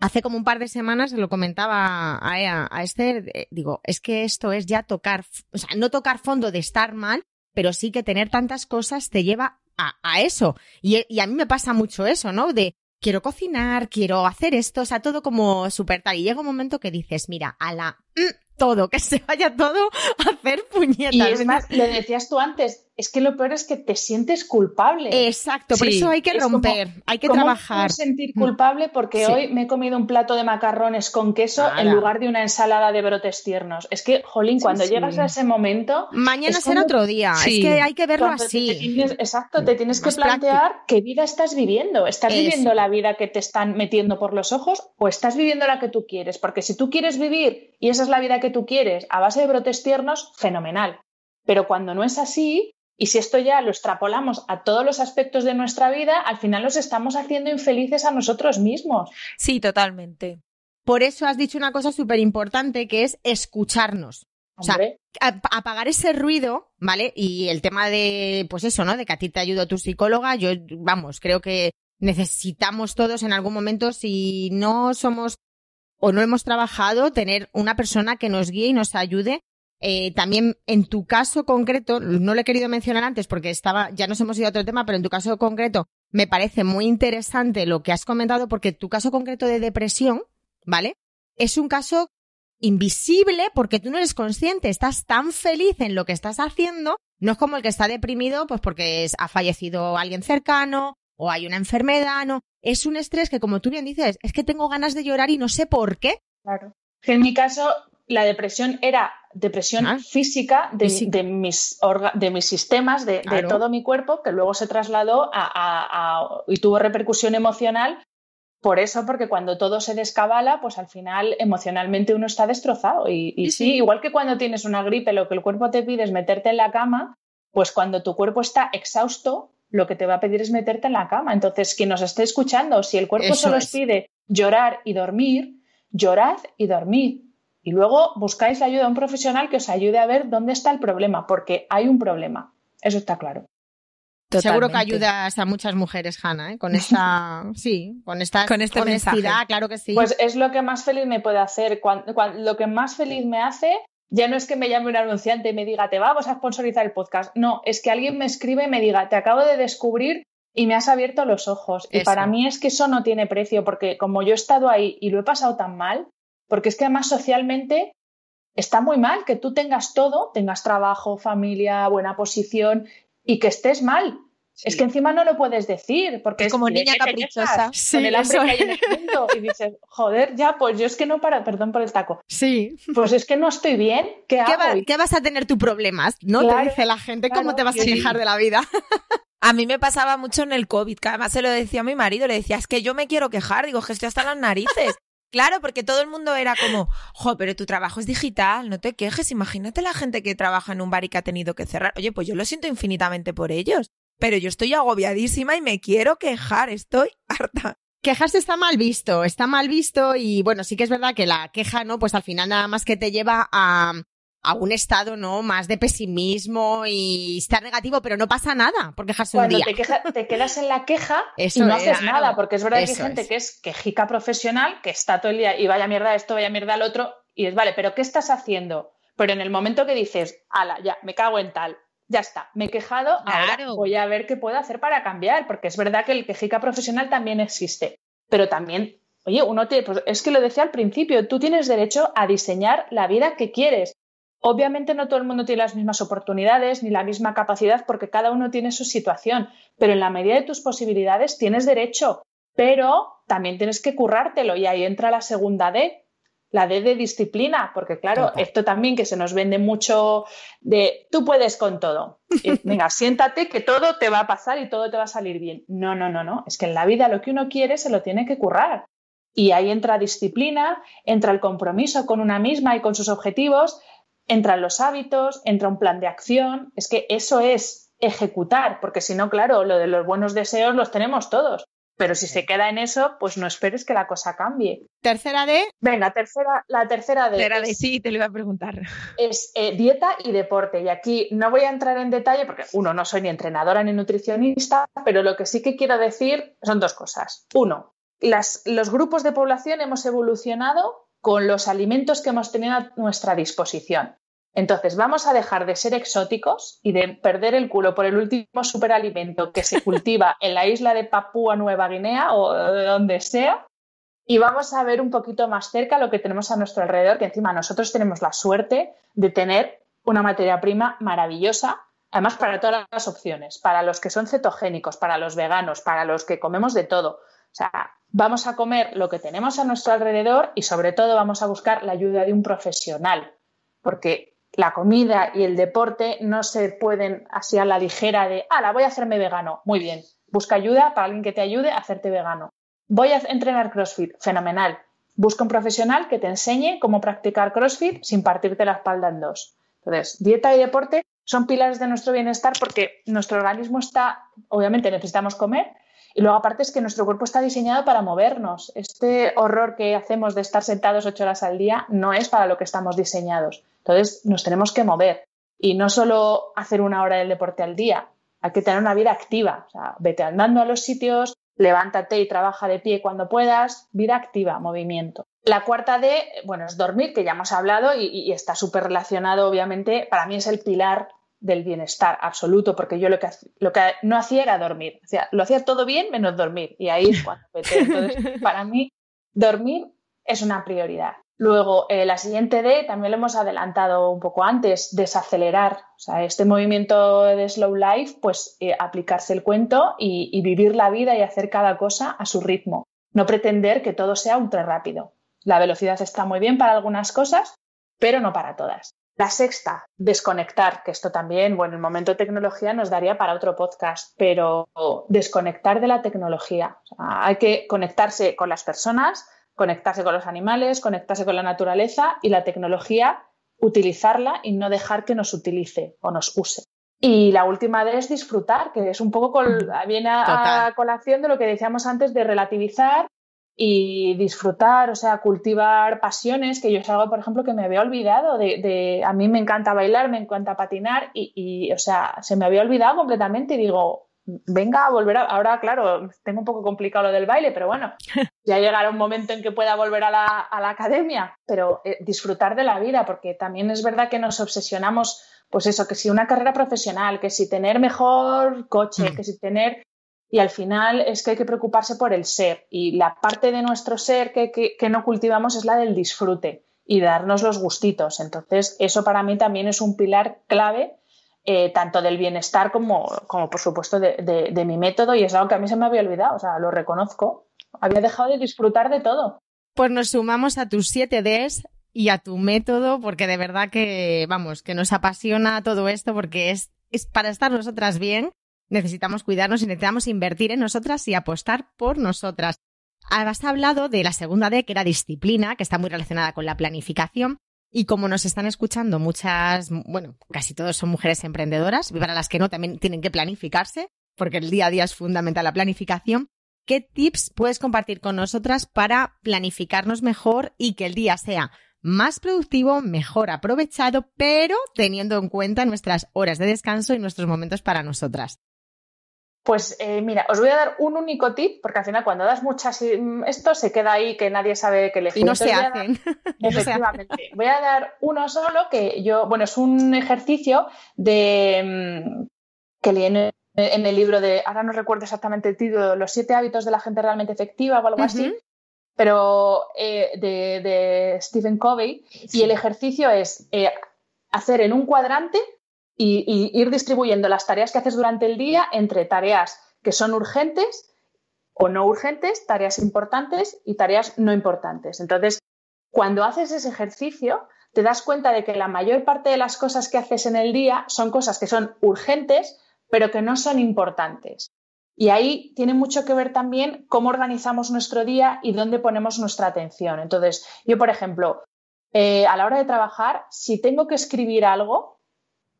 hace como un par de semanas se lo comentaba a, a Esther, eh, digo, es que esto es ya tocar, o sea, no tocar fondo de estar mal, pero sí que tener tantas cosas te lleva a, a eso. Y, y, a mí me pasa mucho eso, ¿no? De quiero cocinar, quiero hacer esto, o sea, todo como súper tal. Y llega un momento que dices, mira, a la mm, todo, que se vaya todo a hacer puñetas. Y es más, lo decías tú antes, es que lo peor es que te sientes culpable. Exacto, por eso hay que romper, hay que ¿cómo trabajar. sentir mm. culpable porque hoy me he comido un plato de macarrones con queso en lugar de una ensalada de brotes tiernos. Es que, jolín, cuando llegas a ese momento. Mañana será otro día. Es que hay que verlo así. exacto, te tienes que plantear qué vida estás viviendo. ¿Estás viviendo la vida que te están metiendo por los ojos o estás viviendo la que tú quieres? Porque si tú quieres vivir y esa es la vida que tú quieres a base de brotes tiernos, fenomenal. Pero cuando no es así, y si esto ya lo extrapolamos a todos los aspectos de nuestra vida, al final los estamos haciendo infelices a nosotros mismos. Sí, totalmente. Por eso has dicho una cosa súper importante que es escucharnos. O sea, apagar ese ruido, ¿vale? Y el tema de, pues eso, ¿no? De que a ti te ayuda tu psicóloga, yo, vamos, creo que necesitamos todos en algún momento, si no somos o no hemos trabajado, tener una persona que nos guíe y nos ayude. Eh, también en tu caso concreto, no lo he querido mencionar antes porque estaba, ya nos hemos ido a otro tema, pero en tu caso concreto me parece muy interesante lo que has comentado porque tu caso concreto de depresión, ¿vale? Es un caso invisible porque tú no eres consciente, estás tan feliz en lo que estás haciendo, no es como el que está deprimido pues porque ha fallecido alguien cercano o hay una enfermedad, no, es un estrés que como tú bien dices, es que tengo ganas de llorar y no sé por qué. Claro. En mi caso, la depresión era depresión ah. física de, mis de mis sistemas, de, todo mi cuerpo, que luego se trasladó a, y tuvo repercusión emocional por eso, porque cuando todo se descabala, pues al final emocionalmente uno está destrozado. Y, sí, igual que cuando tienes una gripe, lo que el cuerpo te pide es meterte en la cama, pues cuando tu cuerpo está exhausto, lo que te va a pedir es meterte en la cama. Entonces, quien nos esté escuchando, si el cuerpo solo os pide llorar y dormir, llorad y dormid. Y luego buscáis la ayuda de un profesional que os ayude a ver dónde está el problema, porque hay un problema. Eso está claro. Seguro que ayudas a muchas mujeres, Hanna, ¿eh? con esta, sí, con esta con este honestidad, claro que sí. Pues es lo que más feliz me puede hacer. lo que más feliz me hace ya no es que me llame un anunciante y me diga, te vamos a sponsorizar el podcast. No, es que alguien me escribe y me diga, te acabo de descubrir y me has abierto los ojos. Y para mí es que eso no tiene precio, porque como yo he estado ahí y lo he pasado tan mal, porque es que además socialmente está muy mal que tú tengas todo, tengas trabajo, familia, buena posición y que estés mal. Es que encima no lo puedes decir, porque es como niña caprichosa con el hambre que hay en el mundo y dices, joder, ya, pues yo es que no para, perdón por el taco. Sí. Pues es que no estoy bien, ¿qué, hago? ¿Qué vas a tener tu problemas? No te dice la gente cómo te vas a quejar de la vida. A mí me pasaba mucho en el COVID, que además se lo decía a mi marido, le decía, es que yo me quiero quejar, digo, que estoy hasta las narices. Claro, porque todo el mundo era como, jo, pero tu trabajo es digital, no te quejes, imagínate la gente que trabaja en un bar y que ha tenido que cerrar. Oye, pues yo lo siento infinitamente por ellos, pero yo estoy agobiadísima y me quiero quejar, estoy harta. Quejarse está mal visto, está mal visto y bueno, sí que es verdad que la queja, ¿no? Pues al final nada más que te lleva a, a un estado no más de pesimismo y estar negativo, pero no pasa nada por quejarse un día. Te, te quedas en la queja y no haces nada, porque es verdad que hay gente que es quejica profesional, que está todo el día y vaya mierda esto, vaya mierda al otro, y es, vale, pero ¿qué estás haciendo? Pero en el momento que dices, ala, ya, me cago en tal, ya está, me he quejado, ahora voy a ver qué puedo hacer para cambiar, porque es verdad que el quejica profesional también existe, pero también, oye, uno tiene, pues es que lo decía al principio, tú tienes derecho a diseñar la vida que quieres. Obviamente no todo el mundo tiene las mismas oportunidades ni la misma capacidad porque cada uno tiene su situación, pero en la medida de tus posibilidades tienes derecho, pero también tienes que currártelo y ahí entra la segunda D, la D de disciplina, porque claro, esto también que se nos vende mucho de tú puedes con todo. venga, siéntate que todo te va a pasar y todo te va a salir bien. No, no, no, no, es que en la vida lo que uno quiere se lo tiene que currar. Y ahí entra disciplina, entra el compromiso con una misma y con sus objetivos, entran los hábitos, entra un plan de acción. Es que eso es ejecutar, porque si no, claro, lo de los buenos deseos los tenemos todos. Pero si se queda en eso, pues no esperes que la cosa cambie. Tercera D. Venga, tercera, la tercera D. Tercera D, sí, te lo iba a preguntar. Es eh, dieta y deporte. Y aquí no voy a entrar en detalle porque, uno, no soy ni entrenadora ni nutricionista, pero lo que sí que quiero decir son dos cosas. Uno, las, los grupos de población hemos evolucionado con los alimentos que hemos tenido a nuestra disposición. Entonces, vamos a dejar de ser exóticos y de perder el culo por el último superalimento que se cultiva en la isla de Papúa Nueva Guinea o de donde sea y vamos a ver un poquito más cerca lo que tenemos a nuestro alrededor, que encima nosotros tenemos la suerte de tener una materia prima maravillosa, además para todas las opciones, para los que son cetogénicos, para los veganos, para los que comemos de todo. O sea, vamos a comer lo que tenemos a nuestro alrededor y sobre todo vamos a buscar la ayuda de un profesional, porque la comida y el deporte no se pueden así a la ligera de, ah, la voy a hacerme vegano. Muy bien, busca ayuda para alguien que te ayude a hacerte vegano. Voy a entrenar CrossFit, fenomenal. Busca un profesional que te enseñe cómo practicar CrossFit sin partirte la espalda en dos. Entonces, dieta y deporte son pilares de nuestro bienestar porque nuestro organismo está, obviamente necesitamos comer, y luego aparte es que nuestro cuerpo está diseñado para movernos. Este horror que hacemos de estar sentados ocho horas al día no es para lo que estamos diseñados. Entonces nos tenemos que mover y no solo hacer una hora del deporte al día, hay que tener una vida activa, o sea, vete andando a los sitios, levántate y trabaja de pie cuando puedas, vida activa, movimiento. La cuarta D, bueno, es dormir, que ya hemos hablado y, está súper relacionado, obviamente, para mí es el pilar del bienestar absoluto, porque yo lo que, lo que no hacía era dormir, o sea, lo hacía todo bien menos dormir, y ahí es cuando Entonces, para mí, dormir es una prioridad. Luego, eh, la siguiente D, también lo hemos adelantado un poco antes, desacelerar. O sea, este movimiento de slow life, pues eh, aplicarse el cuento y, vivir la vida y hacer cada cosa a su ritmo. No pretender que todo sea ultra rápido. La velocidad está muy bien para algunas cosas, pero no para todas. La sexta, desconectar, que esto también, bueno, el momento de tecnología nos daría para otro podcast, pero desconectar de la tecnología. hay que conectarse con las personas, conectarse con los animales, conectarse con la naturaleza y la tecnología, utilizarla y no dejar que nos utilice o nos use. Y la última es disfrutar, que es un poco viene a, colación de lo que decíamos antes de relativizar y disfrutar, o sea, cultivar pasiones, que yo es algo, por ejemplo, que me había olvidado de, a mí me encanta bailar, me encanta patinar y, y, o sea, se me había olvidado completamente y digo, venga a volver a... Ahora, claro, tengo un poco complicado lo del baile, pero bueno, ya llegará un momento en que pueda volver a la, academia, pero eh, disfrutar de la vida, porque también es verdad que nos obsesionamos, pues eso, que si una carrera profesional, que si tener mejor coche, mm. que si tener... Y al final es que hay que preocuparse por el ser. Y la parte de nuestro ser que, que no cultivamos es la del disfrute y darnos los gustitos. Entonces, eso para mí también es un pilar clave eh, tanto del bienestar como, como por supuesto, de, mi método y es algo que a mí se me había olvidado, o sea, lo reconozco. Había dejado de disfrutar de todo. Pues nos sumamos a tus 7 Ds y a tu método porque de verdad que, vamos, que nos apasiona todo esto porque es, es para estar nosotras bien, necesitamos cuidarnos y necesitamos invertir en nosotras y apostar por nosotras. Has hablado de la segunda D, que era disciplina, que está muy relacionada con la planificación. Y como nos están escuchando muchas, bueno, casi todos son mujeres emprendedoras, y para las que no también tienen que planificarse, porque el día a día es fundamental la planificación. ¿Qué tips puedes compartir con nosotras para planificarnos mejor y que el día sea más productivo, mejor aprovechado, pero teniendo en cuenta nuestras horas de descanso y nuestros momentos para nosotras? Pues eh, mira, os voy a dar un único tip, porque al final cuando das muchas, mm, esto se queda ahí que nadie sabe qué elegir. Y no se hacen. efectivamente. voy a dar uno solo que yo, bueno, es un ejercicio de mm, que leí en, el libro de, ahora no recuerdo exactamente el título, Los siete hábitos de la gente realmente efectiva o algo así, pero eh, de, Stephen Covey. Y el ejercicio es eh, hacer en un cuadrante y, ir distribuyendo las tareas que haces durante el día entre tareas que son urgentes o no urgentes, tareas importantes y tareas no importantes. Entonces, cuando haces ese ejercicio, te das cuenta de que la mayor parte de las cosas que haces en el día son cosas que son urgentes, pero que no son importantes. Y ahí tiene mucho que ver también cómo organizamos nuestro día y dónde ponemos nuestra atención. Entonces, yo, por ejemplo, eh, a la hora de trabajar, si tengo que escribir algo,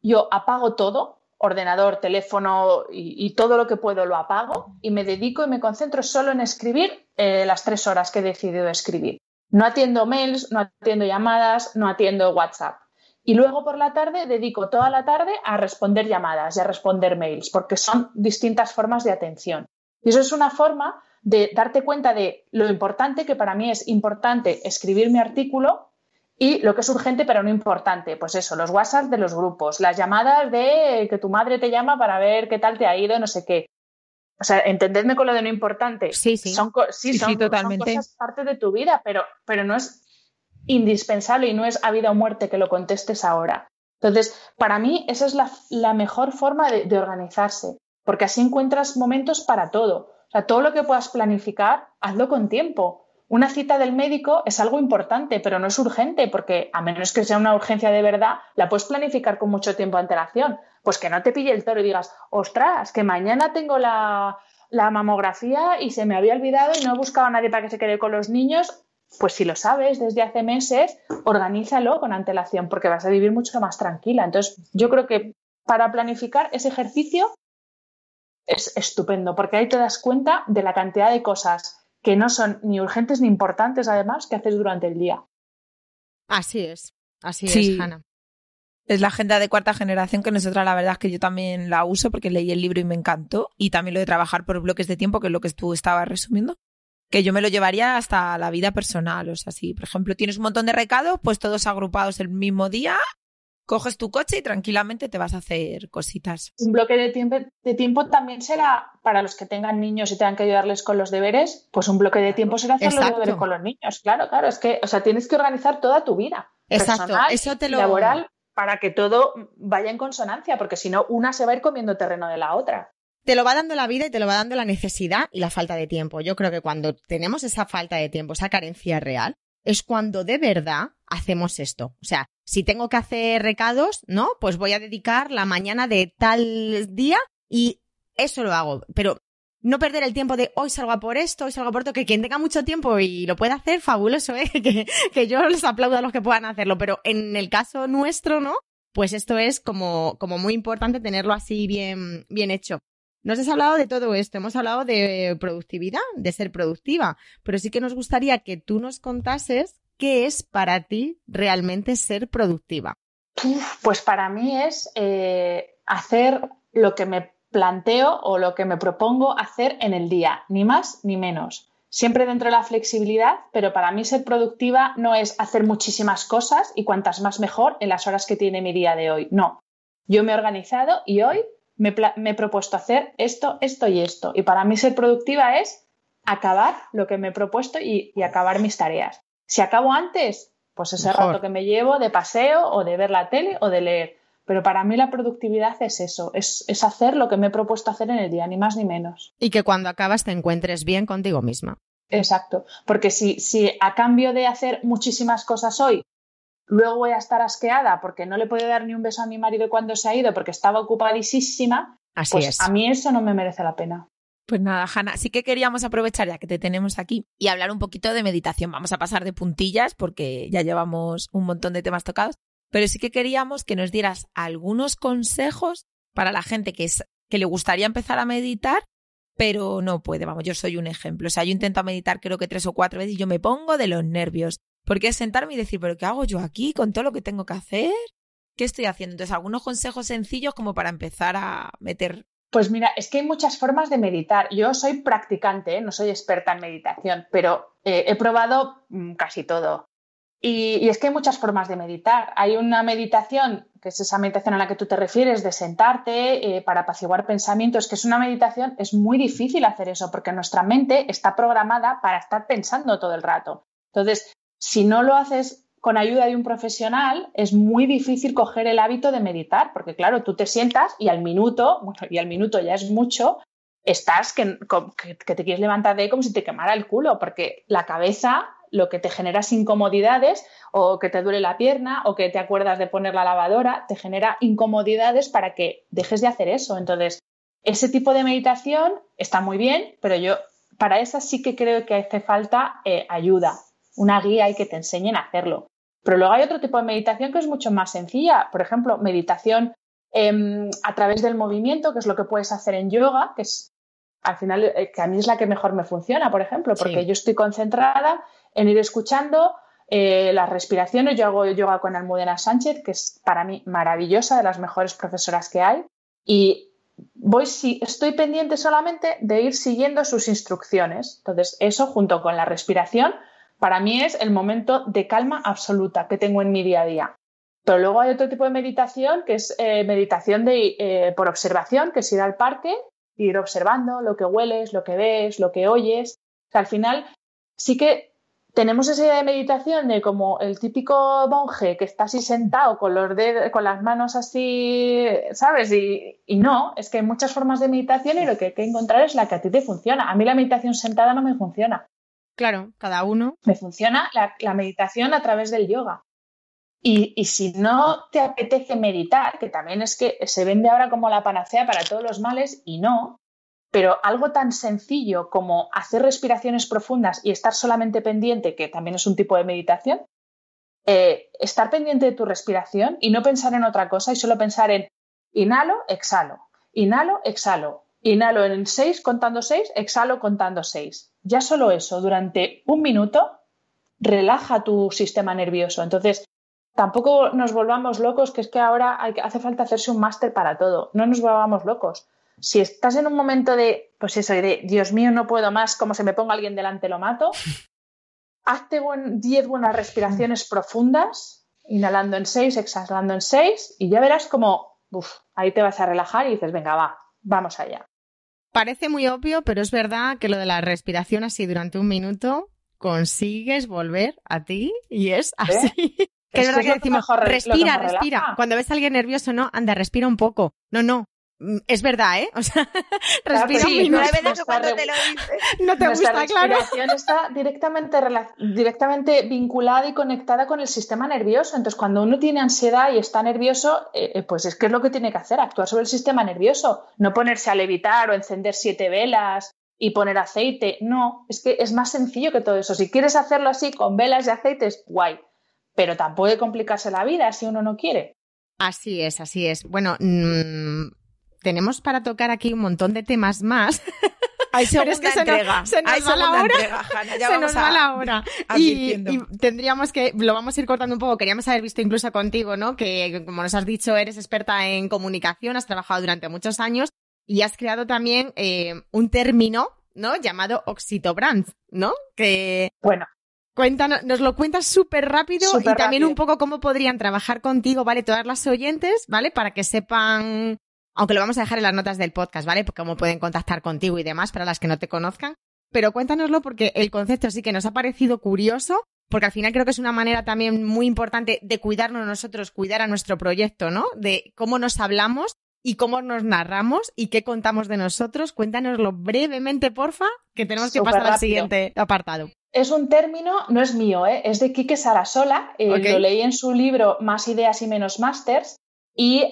yo apago todo, ordenador, teléfono y, todo lo que puedo lo apago y me dedico y me concentro solo en escribir eh, las tres horas que he decidido escribir. No atiendo mails, no atiendo llamadas, no atiendo WhatsApp. Y luego por la tarde dedico toda la tarde a responder llamadas y a responder mails, porque son distintas formas de atención. Y eso es una forma de darte cuenta de lo importante que para mí es importante escribir mi artículo y lo que es urgente pero no importante, pues eso, los WhatsApp de los grupos, las llamadas de que tu madre te llama para ver qué tal te ha ido, no sé qué. O sea, entendedme con lo de no importante. Sí, sí. Son, sí, son, totalmente. cosas parte de tu vida, pero, pero no es indispensable y no es a vida o muerte que lo contestes ahora. Entonces, para mí, esa es la, mejor forma de, de organizarse, porque así encuentras momentos para todo. O sea, todo lo que puedas planificar, hazlo con tiempo. Una cita del médico es algo importante, pero no es urgente, porque a menos que sea una urgencia de verdad, la puedes planificar con mucho tiempo de antelación. Pues que no te pille el toro y digas, ostras, que mañana tengo la, mamografía y se me había olvidado y no he buscado a nadie para que se quede con los niños. Pues si lo sabes desde hace meses, organízalo con antelación, porque vas a vivir mucho más tranquila. Entonces, yo creo que para planificar ese ejercicio es estupendo, porque ahí te das cuenta de la cantidad de cosas que no son ni urgentes ni importantes, además, que haces durante el día. Así es, así es, Hanna. Es la agenda de cuarta generación que nosotros la verdad es que yo también la uso porque leí el libro y me encantó. Y también lo de trabajar por bloques de tiempo, que es lo que tú estabas resumiendo. Que yo me lo llevaría hasta la vida personal. O sea, si por ejemplo tienes un montón de recados, pues todos agrupados el mismo día coges tu coche y tranquilamente te vas a hacer cositas. Un bloque de tiempo, de tiempo también será para los que tengan niños y tengan que ayudarles con los deberes, pues un bloque de tiempo será hacer los deberes con los niños. Claro, claro, es que, o sea, tienes que organizar toda tu vida. Exacto, personal, eso te lo... laboral para que todo vaya en consonancia, porque si no, una se va a ir comiendo terreno de la otra. Te lo va dando la vida y te lo va dando la necesidad y la falta de tiempo. Yo creo que cuando tenemos esa falta de tiempo, esa carencia real, es cuando de verdad hacemos esto. O sea, si tengo que hacer recados, ¿no? Pues voy a dedicar la mañana de tal día y eso lo hago. Pero no perder el tiempo de hoy salgo a por esto, hoy salgo a por esto, que quien tenga mucho tiempo y lo pueda hacer, fabuloso, ¿eh? que, que yo les aplaudo a los que puedan hacerlo. Pero en el caso nuestro, ¿no? Pues esto es como, como muy importante tenerlo así bien, bien hecho. Nos has hablado de todo esto, hemos hablado de productividad, de ser productiva, pero sí que nos gustaría que tú nos contases qué es para ti realmente ser productiva. Pues para mí es eh, hacer lo que me planteo o lo que me propongo hacer en el día, ni más ni menos. Siempre dentro de la flexibilidad, pero para mí ser productiva no es hacer muchísimas cosas y cuantas más mejor en las horas que tiene mi día de hoy. No. Yo me he organizado y hoy me, he propuesto hacer esto, esto y esto. Y para mí ser productiva es acabar lo que me he propuesto y, acabar mis tareas. Si acabo antes, pues ese rato que me llevo de paseo o de ver la tele o de leer. Pero para mí la productividad es eso, es, es, hacer lo que me he propuesto hacer en el día, ni más ni menos. Y que cuando acabas te encuentres bien contigo misma. Exacto, porque si, si a cambio de hacer muchísimas cosas hoy luego voy a estar asqueada porque no le puedo dar ni un beso a mi marido cuando se ha ido porque estaba ocupadísima, Así pues es. a mí eso no me merece la pena. Pues nada, Hanna, sí que queríamos aprovechar ya que te tenemos aquí y hablar un poquito de meditación. Vamos a pasar de puntillas porque ya llevamos un montón de temas tocados, pero sí que queríamos que nos dieras algunos consejos para la gente que, es, que le gustaría empezar a meditar, pero no puede. Vamos, yo soy un ejemplo. O sea, yo intento meditar creo que tres o cuatro veces y yo me pongo de los nervios. Porque es sentarme y decir, pero ¿qué hago yo aquí con todo lo que tengo que hacer? ¿Qué estoy haciendo? Entonces, algunos consejos sencillos como para empezar a meter. Pues mira, es que hay muchas formas de meditar. Yo soy practicante, ¿eh? no soy experta en meditación, pero eh, he probado mm, casi todo. Y, es que hay muchas formas de meditar. Hay una meditación, que es esa meditación a la que tú te refieres, de sentarte eh, para apaciguar pensamientos, que es una meditación, es muy difícil hacer eso, porque nuestra mente está programada para estar pensando todo el rato. Entonces, si no lo haces con ayuda de un profesional, es muy difícil coger el hábito de meditar, porque claro, tú te sientas y al minuto, bueno, y al minuto ya es mucho, estás que, te quieres levantar de ahí como si te quemara el culo, porque la cabeza lo que te genera es incomodidades o que te duele la pierna o que te acuerdas de poner la lavadora, te genera incomodidades para que dejes de hacer eso. Entonces, ese tipo de meditación está muy bien, pero yo para esa sí que creo que hace falta eh, ayuda, una guía y que te enseñen a hacerlo. Pero luego hay otro tipo de meditación que es mucho más sencilla. Por ejemplo, meditación em, a través del movimiento, que es lo que puedes hacer en yoga, que es al final, eh, que a mí es la que mejor me funciona, por ejemplo, porque yo estoy concentrada en ir escuchando eh, las respiraciones. Yo hago yoga con Almudena Sánchez, que es para mí maravillosa, de las mejores profesoras que hay. Y voy si estoy pendiente solamente de ir siguiendo sus instrucciones. Entonces, eso junto con la respiración para mí es el momento de calma absoluta que tengo en mi día a día. Pero luego hay otro tipo de meditación que es eh, meditación de, eh, por observación, que es ir al parque, ir observando lo que hueles, lo que ves, lo que oyes. al final sí que tenemos esa idea de meditación de como el típico monje que está así sentado con, los con las manos así, ¿sabes? Y, y, no, es que hay muchas formas de meditación y lo que hay que encontrar es la que a ti te funciona. A mí la meditación sentada no me funciona. Claro, cada uno. Me funciona la, meditación a través del yoga. Y, y, si no te apetece meditar, que también es que se vende ahora como la panacea para todos los males y no, pero algo tan sencillo como hacer respiraciones profundas y estar solamente pendiente, que también es un tipo de meditación, eh, estar pendiente de tu respiración y no pensar en otra cosa y solo pensar en inhalo, exhalo, inhalo, exhalo, inhalo en seis contando seis, exhalo contando seis ya solo eso, durante un minuto, relaja tu sistema nervioso. Entonces, tampoco nos volvamos locos, que es que ahora hace falta hacerse un máster para todo. No nos volvamos locos. Si estás en un momento de, pues eso, de Dios mío, no puedo más, como se me ponga alguien delante, lo mato, hazte 10 buenas respiraciones profundas, inhalando en 6, exhalando en 6, y ya verás como, uf, ahí te vas a relajar y dices, venga, va, vamos allá. Parece muy obvio, pero es verdad que lo de la respiración así durante un minuto consigues volver a ti y es así. Que es, verdad que, decimos, respira, respira. Cuando ves a alguien nervioso, no, anda, respira un poco. No, no, es verdad, ¿eh? O sea, respira minuto. cuando te lo No te gusta, claro. La respiración está directamente, directamente vinculada y conectada con el sistema nervioso. Entonces, cuando uno tiene ansiedad y está nervioso, eh, eh, pues es que es lo que tiene que hacer, actuar sobre el sistema nervioso. No ponerse a levitar o encender siete velas y poner aceite. No, es que es más sencillo que todo eso. Si quieres hacerlo así con velas y aceites, guay pero tampoco puede complicarse la vida si uno no quiere. Así es, así es. Bueno, mm, tenemos para tocar aquí un montón de temas más. Hay segunda es que entrega. Se nos, va la hora. se nos va la hora. Y, tendríamos que, lo vamos a ir cortando un poco. Queríamos haber visto incluso contigo, ¿no? Que, como nos has dicho, eres experta en comunicación, has trabajado durante muchos años y has creado también eh, un término, ¿no? Llamado Oxitobrand, ¿no? Que. Bueno, Cuéntanos, nos lo cuentas súper rápido y también un poco cómo podrían trabajar contigo, ¿vale? Todas las oyentes, ¿vale? Para que sepan, aunque lo vamos a dejar en las notas del podcast, ¿vale? Porque cómo pueden contactar contigo y demás para las que no te conozcan. Pero cuéntanoslo porque el concepto sí que nos ha parecido curioso, porque al final creo que es una manera también muy importante de cuidarnos nosotros, cuidar a nuestro proyecto, ¿no? De cómo nos hablamos y cómo nos narramos y qué contamos de nosotros. Cuéntanoslo brevemente, porfa, que tenemos que pasar al siguiente apartado. Es un término, no es mío, ¿eh? es de Quique Sarasola, eh, lo leí en su libro Más ideas y menos másters. Y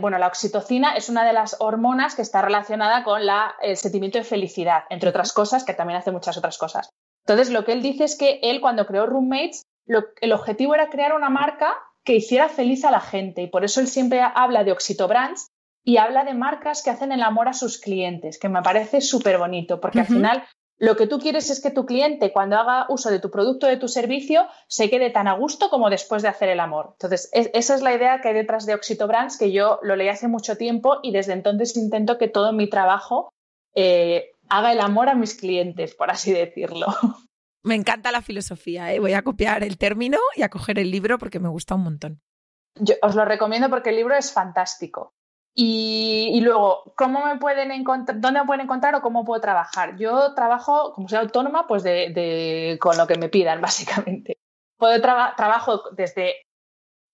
bueno, la oxitocina es una de las hormonas que está relacionada con el sentimiento de felicidad, entre otras cosas, que también hace muchas otras cosas. Entonces, lo que él dice es que él, cuando creó Roommates, el objetivo era crear una marca que hiciera feliz a la gente. Y por eso él siempre habla de Oxitobrands y habla de marcas que hacen el amor a sus clientes, que me parece súper bonito, porque al final lo que tú quieres es que tu cliente, cuando haga uso de tu producto o de tu servicio, se quede tan a gusto como después de hacer el amor. Entonces, esa es la idea que hay detrás de Oxito Brands, que yo lo leí hace mucho tiempo y desde entonces intento que todo mi trabajo eh, haga el amor a mis clientes, por así decirlo. Me encanta la filosofía. ¿eh? Voy a copiar el término y a coger el libro porque me gusta un montón. Yo os lo recomiendo porque el libro es fantástico. Y, luego, ¿cómo me pueden encontrar, dónde me pueden encontrar o cómo puedo trabajar? Yo trabajo, como soy autónoma, pues de, con lo que me pidan, básicamente. Puedo trabajo desde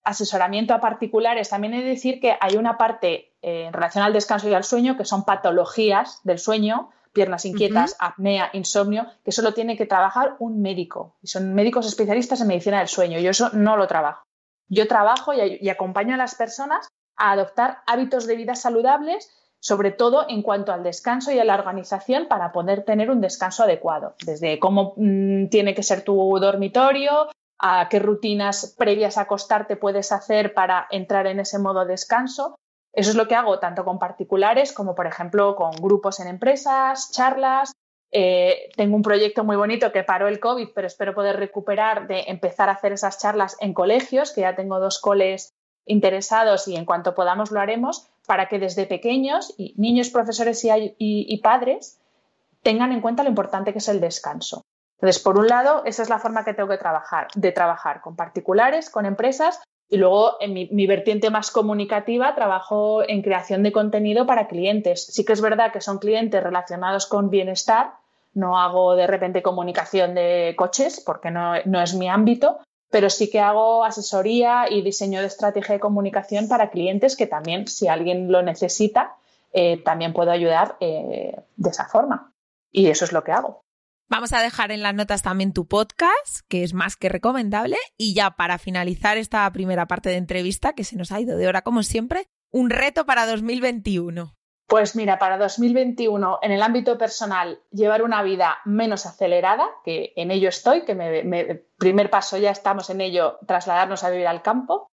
asesoramiento a particulares. También he de decir que hay una parte eh, en relación al descanso y al sueño, que son patologías del sueño, piernas inquietas, apnea, insomnio, que solo tiene que trabajar un médico. Y son médicos especialistas en medicina del sueño. Yo eso no lo trabajo. Yo trabajo y acompaño a las personas a adoptar hábitos de vida saludables, sobre todo en cuanto al descanso y a la organización para poder tener un descanso adecuado, desde cómo mm, tiene que ser tu dormitorio, a qué rutinas previas a acostarte puedes hacer para entrar en ese modo descanso. Eso es lo que hago tanto con particulares como, por ejemplo, con grupos en empresas, charlas. Eh, tengo un proyecto muy bonito que paró el COVID, pero espero poder recuperar de empezar a hacer esas charlas en colegios, que ya tengo dos coles interesados y en cuanto podamos lo haremos para que desde pequeños, y niños, profesores y, padres, tengan en cuenta lo importante que es el descanso. Entonces, por un lado, esa es la forma que tengo que trabajar, de trabajar con particulares, con empresas, y luego en mi, mi, vertiente más comunicativa trabajo en creación de contenido para clientes. Sí que es verdad que son clientes relacionados con bienestar, no hago de repente comunicación de coches porque no, no es mi ámbito, pero sí que hago asesoría y diseño de estrategia de comunicación para clientes que también, si alguien lo necesita, eh, también puedo ayudar eh, de esa forma. Y eso es lo que hago. Vamos a dejar en las notas también tu podcast, que es más que recomendable. Y ya para finalizar esta primera parte de entrevista, que se nos ha ido de hora como siempre, un reto para 2021. Pues mira, para 2021, en el ámbito personal, llevar una vida menos acelerada, que en ello estoy, que me, primer paso ya estamos en ello, trasladarnos a vivir al campo.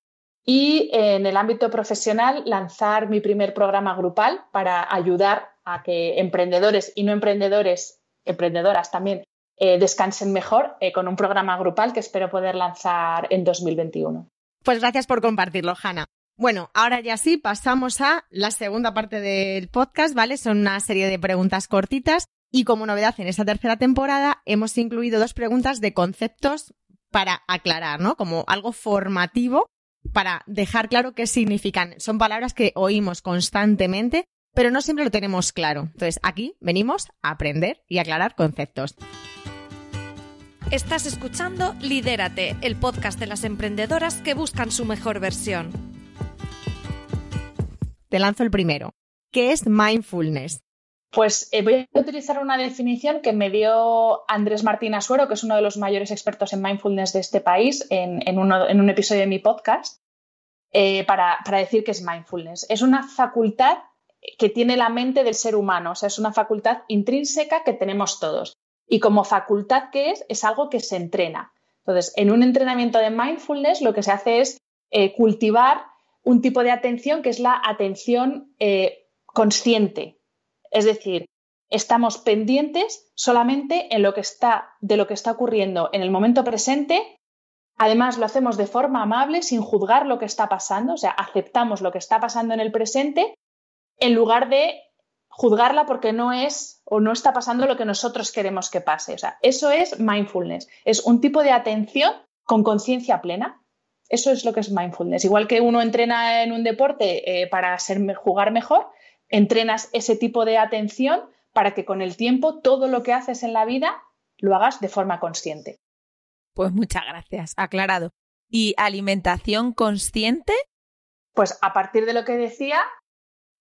Y en el ámbito profesional, lanzar mi primer programa grupal para ayudar a que emprendedores y no emprendedores, emprendedoras también, eh, descansen mejor eh, con un programa grupal que espero poder lanzar en 2021. Pues gracias por compartirlo, Hanna. Bueno, ahora ya sí, pasamos a la segunda parte del podcast, ¿vale? Son una serie de preguntas cortitas y como novedad en esta tercera temporada hemos incluido dos preguntas de conceptos para aclarar, ¿no? Como algo formativo para dejar claro qué significan. Son palabras que oímos constantemente, pero no siempre lo tenemos claro. Entonces, aquí venimos a aprender y aclarar conceptos. Estás escuchando Lidérate, el podcast de las emprendedoras que buscan su mejor versión. Te lanzo el primero. ¿Qué es mindfulness? Pues eh, voy a utilizar una definición que me dio Andrés Martín Asuero, que es uno de los mayores expertos en mindfulness de este país, en, un episodio de mi podcast, eh, para, decir que es mindfulness. Es una facultad que tiene la mente del ser humano, o sea, es una facultad intrínseca que tenemos todos. Y como facultad que es, es algo que se entrena. Entonces, en un entrenamiento de mindfulness lo que se hace es eh, cultivar un tipo de atención que es la atención consciente, es decir, estamos pendientes solamente en lo que está, de lo que está ocurriendo en el momento presente. Además, lo hacemos de forma amable, sin juzgar lo que está pasando, o sea, aceptamos lo que está pasando en el presente en lugar de juzgarla porque no es o no está pasando lo que nosotros queremos que pase. O sea, eso es mindfulness. Es un tipo de atención con conciencia plena. Eso es lo que es mindfulness. Igual que uno entrena en un deporte eh, para ser, jugar mejor, entrenas ese tipo de atención para que con el tiempo todo lo que haces en la vida lo hagas de forma consciente. Pues muchas gracias, aclarado. ¿Y alimentación consciente? Pues a partir de lo que decía,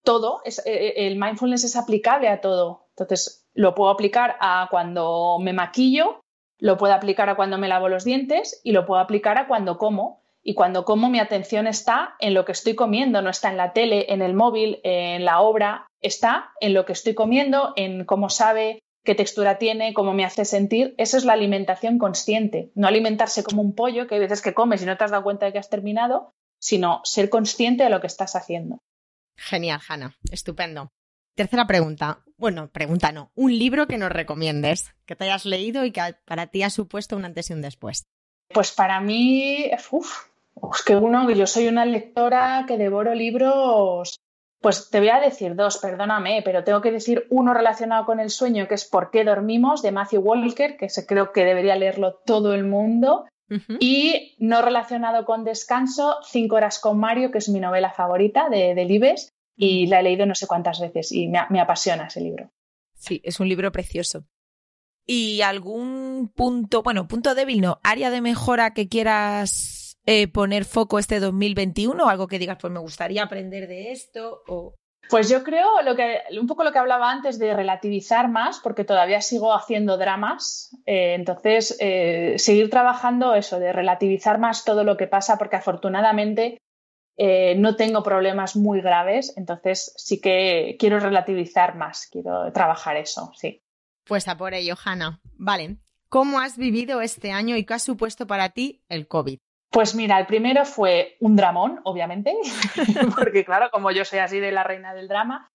todo, es, eh, eh, el mindfulness es aplicable a todo. Entonces, lo puedo aplicar a cuando me maquillo, lo puedo aplicar a cuando me lavo los dientes y lo puedo aplicar a cuando como. Y cuando como mi atención está en lo que estoy comiendo, no está en la tele, en el móvil, en la obra, está en lo que estoy comiendo, en cómo sabe, qué textura tiene, cómo me hace sentir. Esa es la alimentación consciente. No alimentarse como un pollo, que hay veces que comes y no te has dado cuenta de que has terminado, sino ser consciente de lo que estás haciendo. Genial, Hanna. Estupendo. Tercera pregunta. Bueno, pregunta no. Un libro que nos recomiendes, que te hayas leído y que para ti ha supuesto un antes y un después. Pues para mí, es que uno, yo soy una lectora que devoro libros. Pues te voy a decir dos, perdóname, pero tengo que decir uno relacionado con el sueño, que es ¿Por qué dormimos? de Matthew Walker, que creo que debería leerlo todo el mundo. Y no relacionado con descanso, Cinco horas con Mario, que es mi novela favorita de, de Libes, y la he leído no sé cuántas veces y me, me apasiona ese libro. Sí, es un libro precioso. ¿Y algún punto, bueno, punto débil no, área de mejora que quieras eh, poner foco este 2021? ¿Algo que digas, pues me gustaría aprender de esto? O... Pues yo creo lo que, un poco lo que hablaba antes de relativizar más, porque todavía sigo haciendo dramas. Eh, entonces, eh, seguir trabajando eso, de relativizar más todo lo que pasa, porque afortunadamente no tengo problemas muy graves. Entonces, sí que quiero relativizar más, quiero trabajar eso, sí. Pues a por ello, Hanna. Vale. ¿Cómo has vivido este año y qué ha supuesto para ti el COVID? Pues mira, el primero fue un dramón, obviamente, porque claro, como yo soy así de la reina del drama,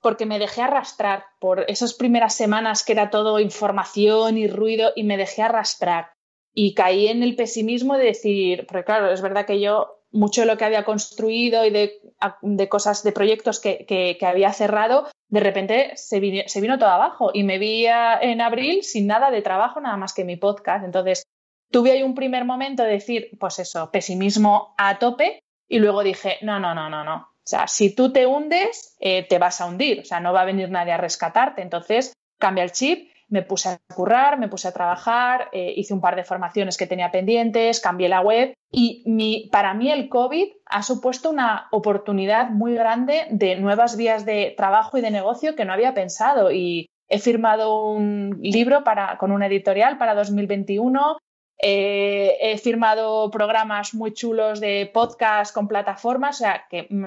porque me dejé arrastrar por esas primeras semanas que era todo información y ruido y me dejé arrastrar y caí en el pesimismo de decir, porque claro, es verdad que yo mucho de lo que había construido y de, cosas, de proyectos que, había cerrado, de repente se vino, se vino todo abajo y me vi en abril sin nada de trabajo, nada más que mi podcast. Entonces, tuve ahí un primer momento de decir, pues eso, pesimismo a tope y luego dije, no, no, no, no, no. O sea, si tú te hundes, eh, te vas a hundir, o sea, no va a venir nadie a rescatarte. Entonces, cambia el chip, me puse a currar, me puse a trabajar, eh, hice un par de formaciones que tenía pendientes, cambié la web y mi, para mí el COVID ha supuesto una oportunidad muy grande de nuevas vías de trabajo y de negocio que no había pensado y he firmado un libro para, con una editorial para 2021, eh, he firmado programas muy chulos de podcast con plataformas, o sea que mm,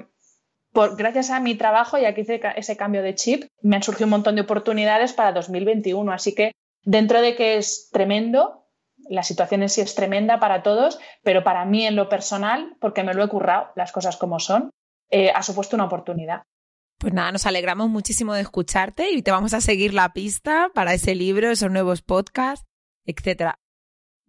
gracias a mi trabajo y aquí hice ese cambio de chip, me han surgido un montón de oportunidades para 2021. Así que dentro de que es tremendo, la situación en sí es tremenda para todos, pero para mí en lo personal, porque me lo he currado, las cosas como son, eh, ha supuesto una oportunidad. Pues nada, nos alegramos muchísimo de escucharte y te vamos a seguir la pista para ese libro, esos nuevos podcasts, etcétera.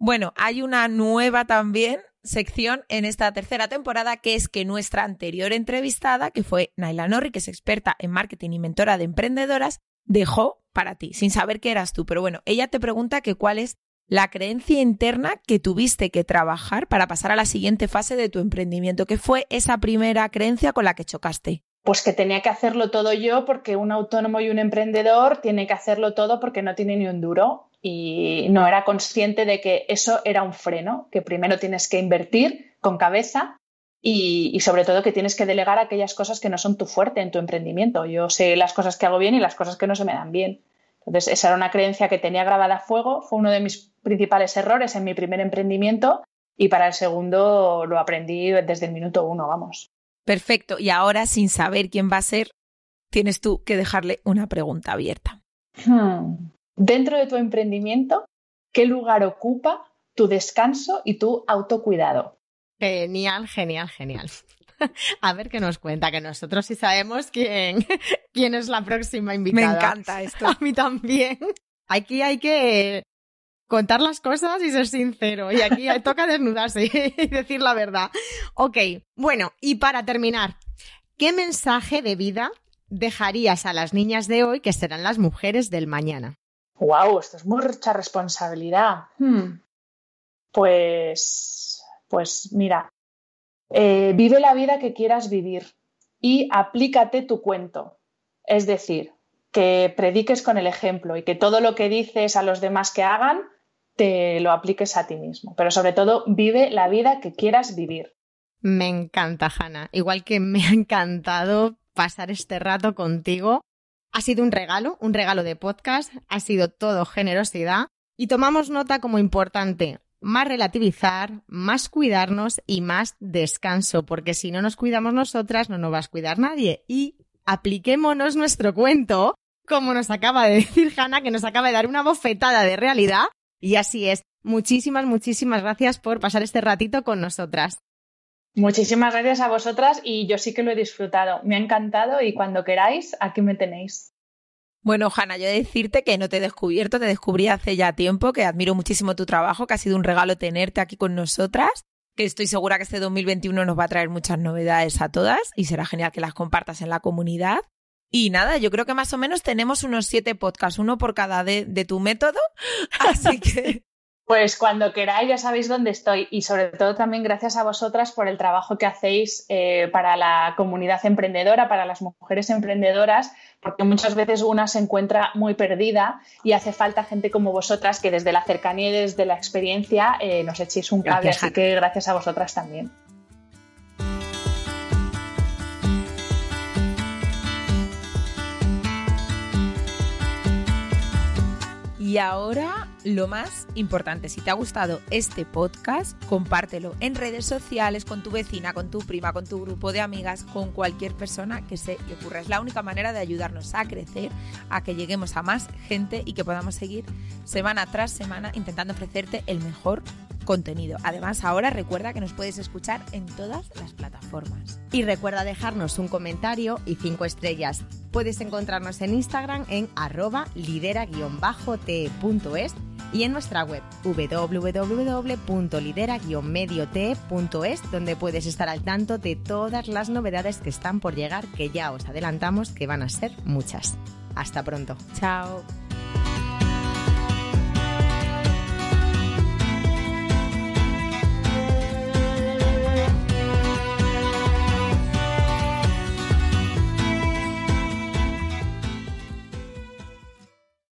Bueno, hay una nueva también sección en esta tercera temporada, que es que nuestra anterior entrevistada, que fue Naila Norri, que es experta en marketing y mentora de emprendedoras, dejó para ti, sin saber que eras tú. Pero bueno, ella te pregunta que cuál es la creencia interna que tuviste que trabajar para pasar a la siguiente fase de tu emprendimiento. ¿Qué fue esa primera creencia con la que chocaste? Pues que tenía que hacerlo todo yo porque un autónomo y un emprendedor tiene que hacerlo todo porque no tiene ni un duro y no era consciente de que eso era un freno, que primero tienes que invertir con cabeza y, sobre todo que tienes que delegar aquellas cosas que no son tu fuerte en tu emprendimiento. Yo sé las cosas que hago bien y las cosas que no se me dan bien. Entonces, esa era una creencia que tenía grabada a fuego, fue uno de mis principales errores en mi primer emprendimiento y para el segundo lo aprendí desde el minuto uno, vamos. Perfecto. Y ahora, sin saber quién va a ser, tienes tú que dejarle una pregunta abierta. Hmm. Dentro de tu emprendimiento, ¿qué lugar ocupa tu descanso y tu autocuidado? Genial, genial, genial. A ver qué nos cuenta, que nosotros sí sabemos quién, quién es la próxima invitada. Me encanta esto. A mí también. Aquí hay que contar las cosas y ser sincero. Y aquí toca desnudarse y decir la verdad. Ok, bueno, y para terminar, ¿qué mensaje de vida dejarías a las niñas de hoy que serán las mujeres del mañana? Wow, esto es mucha responsabilidad. Hmm. Pues, pues mira, eh, vive la vida que quieras vivir y aplícate tu cuento. Es decir, que prediques con el ejemplo y que todo lo que dices a los demás que hagan te lo apliques a ti mismo. Pero sobre todo, vive la vida que quieras vivir. Me encanta, Hanna. Igual que me ha encantado pasar este rato contigo ha sido un regalo, un regalo de podcast, ha sido todo generosidad y tomamos nota como importante más relativizar, más cuidarnos y más descanso, porque si no nos cuidamos nosotras no nos va a cuidar nadie. Y apliquémonos nuestro cuento, como nos acaba de decir Hanna, que nos acaba de dar una bofetada de realidad. Y así es. Muchísimas, muchísimas gracias por pasar este ratito con nosotras. Muchísimas gracias a vosotras y yo sí que lo he disfrutado. Me ha encantado y cuando queráis, aquí me tenéis. Bueno, Hanna, yo decirte que no te he descubierto, te descubrí hace ya tiempo, que admiro muchísimo tu trabajo, que ha sido un regalo tenerte aquí con nosotras, que estoy segura que este 2021 nos va a traer muchas novedades a todas y será genial que las compartas en la comunidad. Y nada, yo creo que más o menos tenemos unos siete podcasts, uno por cada de, de tu método, así que pues cuando queráis ya sabéis dónde estoy. Y sobre todo también gracias a vosotras por el trabajo que hacéis eh, para la comunidad emprendedora, para las mujeres emprendedoras, porque muchas veces una se encuentra muy perdida y hace falta gente como vosotras que desde la cercanía y desde la experiencia eh, nos echéis un cable, así que gracias a vosotras también. Y ahora lo más importante, si te ha gustado este podcast, compártelo en redes sociales con tu vecina, con tu prima, con tu grupo de amigas, con cualquier persona que se le ocurra. Es la única manera de ayudarnos a crecer, a que lleguemos a más gente y que podamos seguir semana tras semana intentando ofrecerte el mejor contenido. Además, ahora recuerda que nos puedes escuchar en todas las plataformas. Y recuerda dejarnos un comentario y cinco estrellas. Puedes encontrarnos en Instagram en arroba lidera-te.es y en nuestra web www.lidera-mediote.es donde puedes estar al tanto de todas las novedades que están por llegar que ya os adelantamos que van a ser muchas. Hasta pronto. Chao.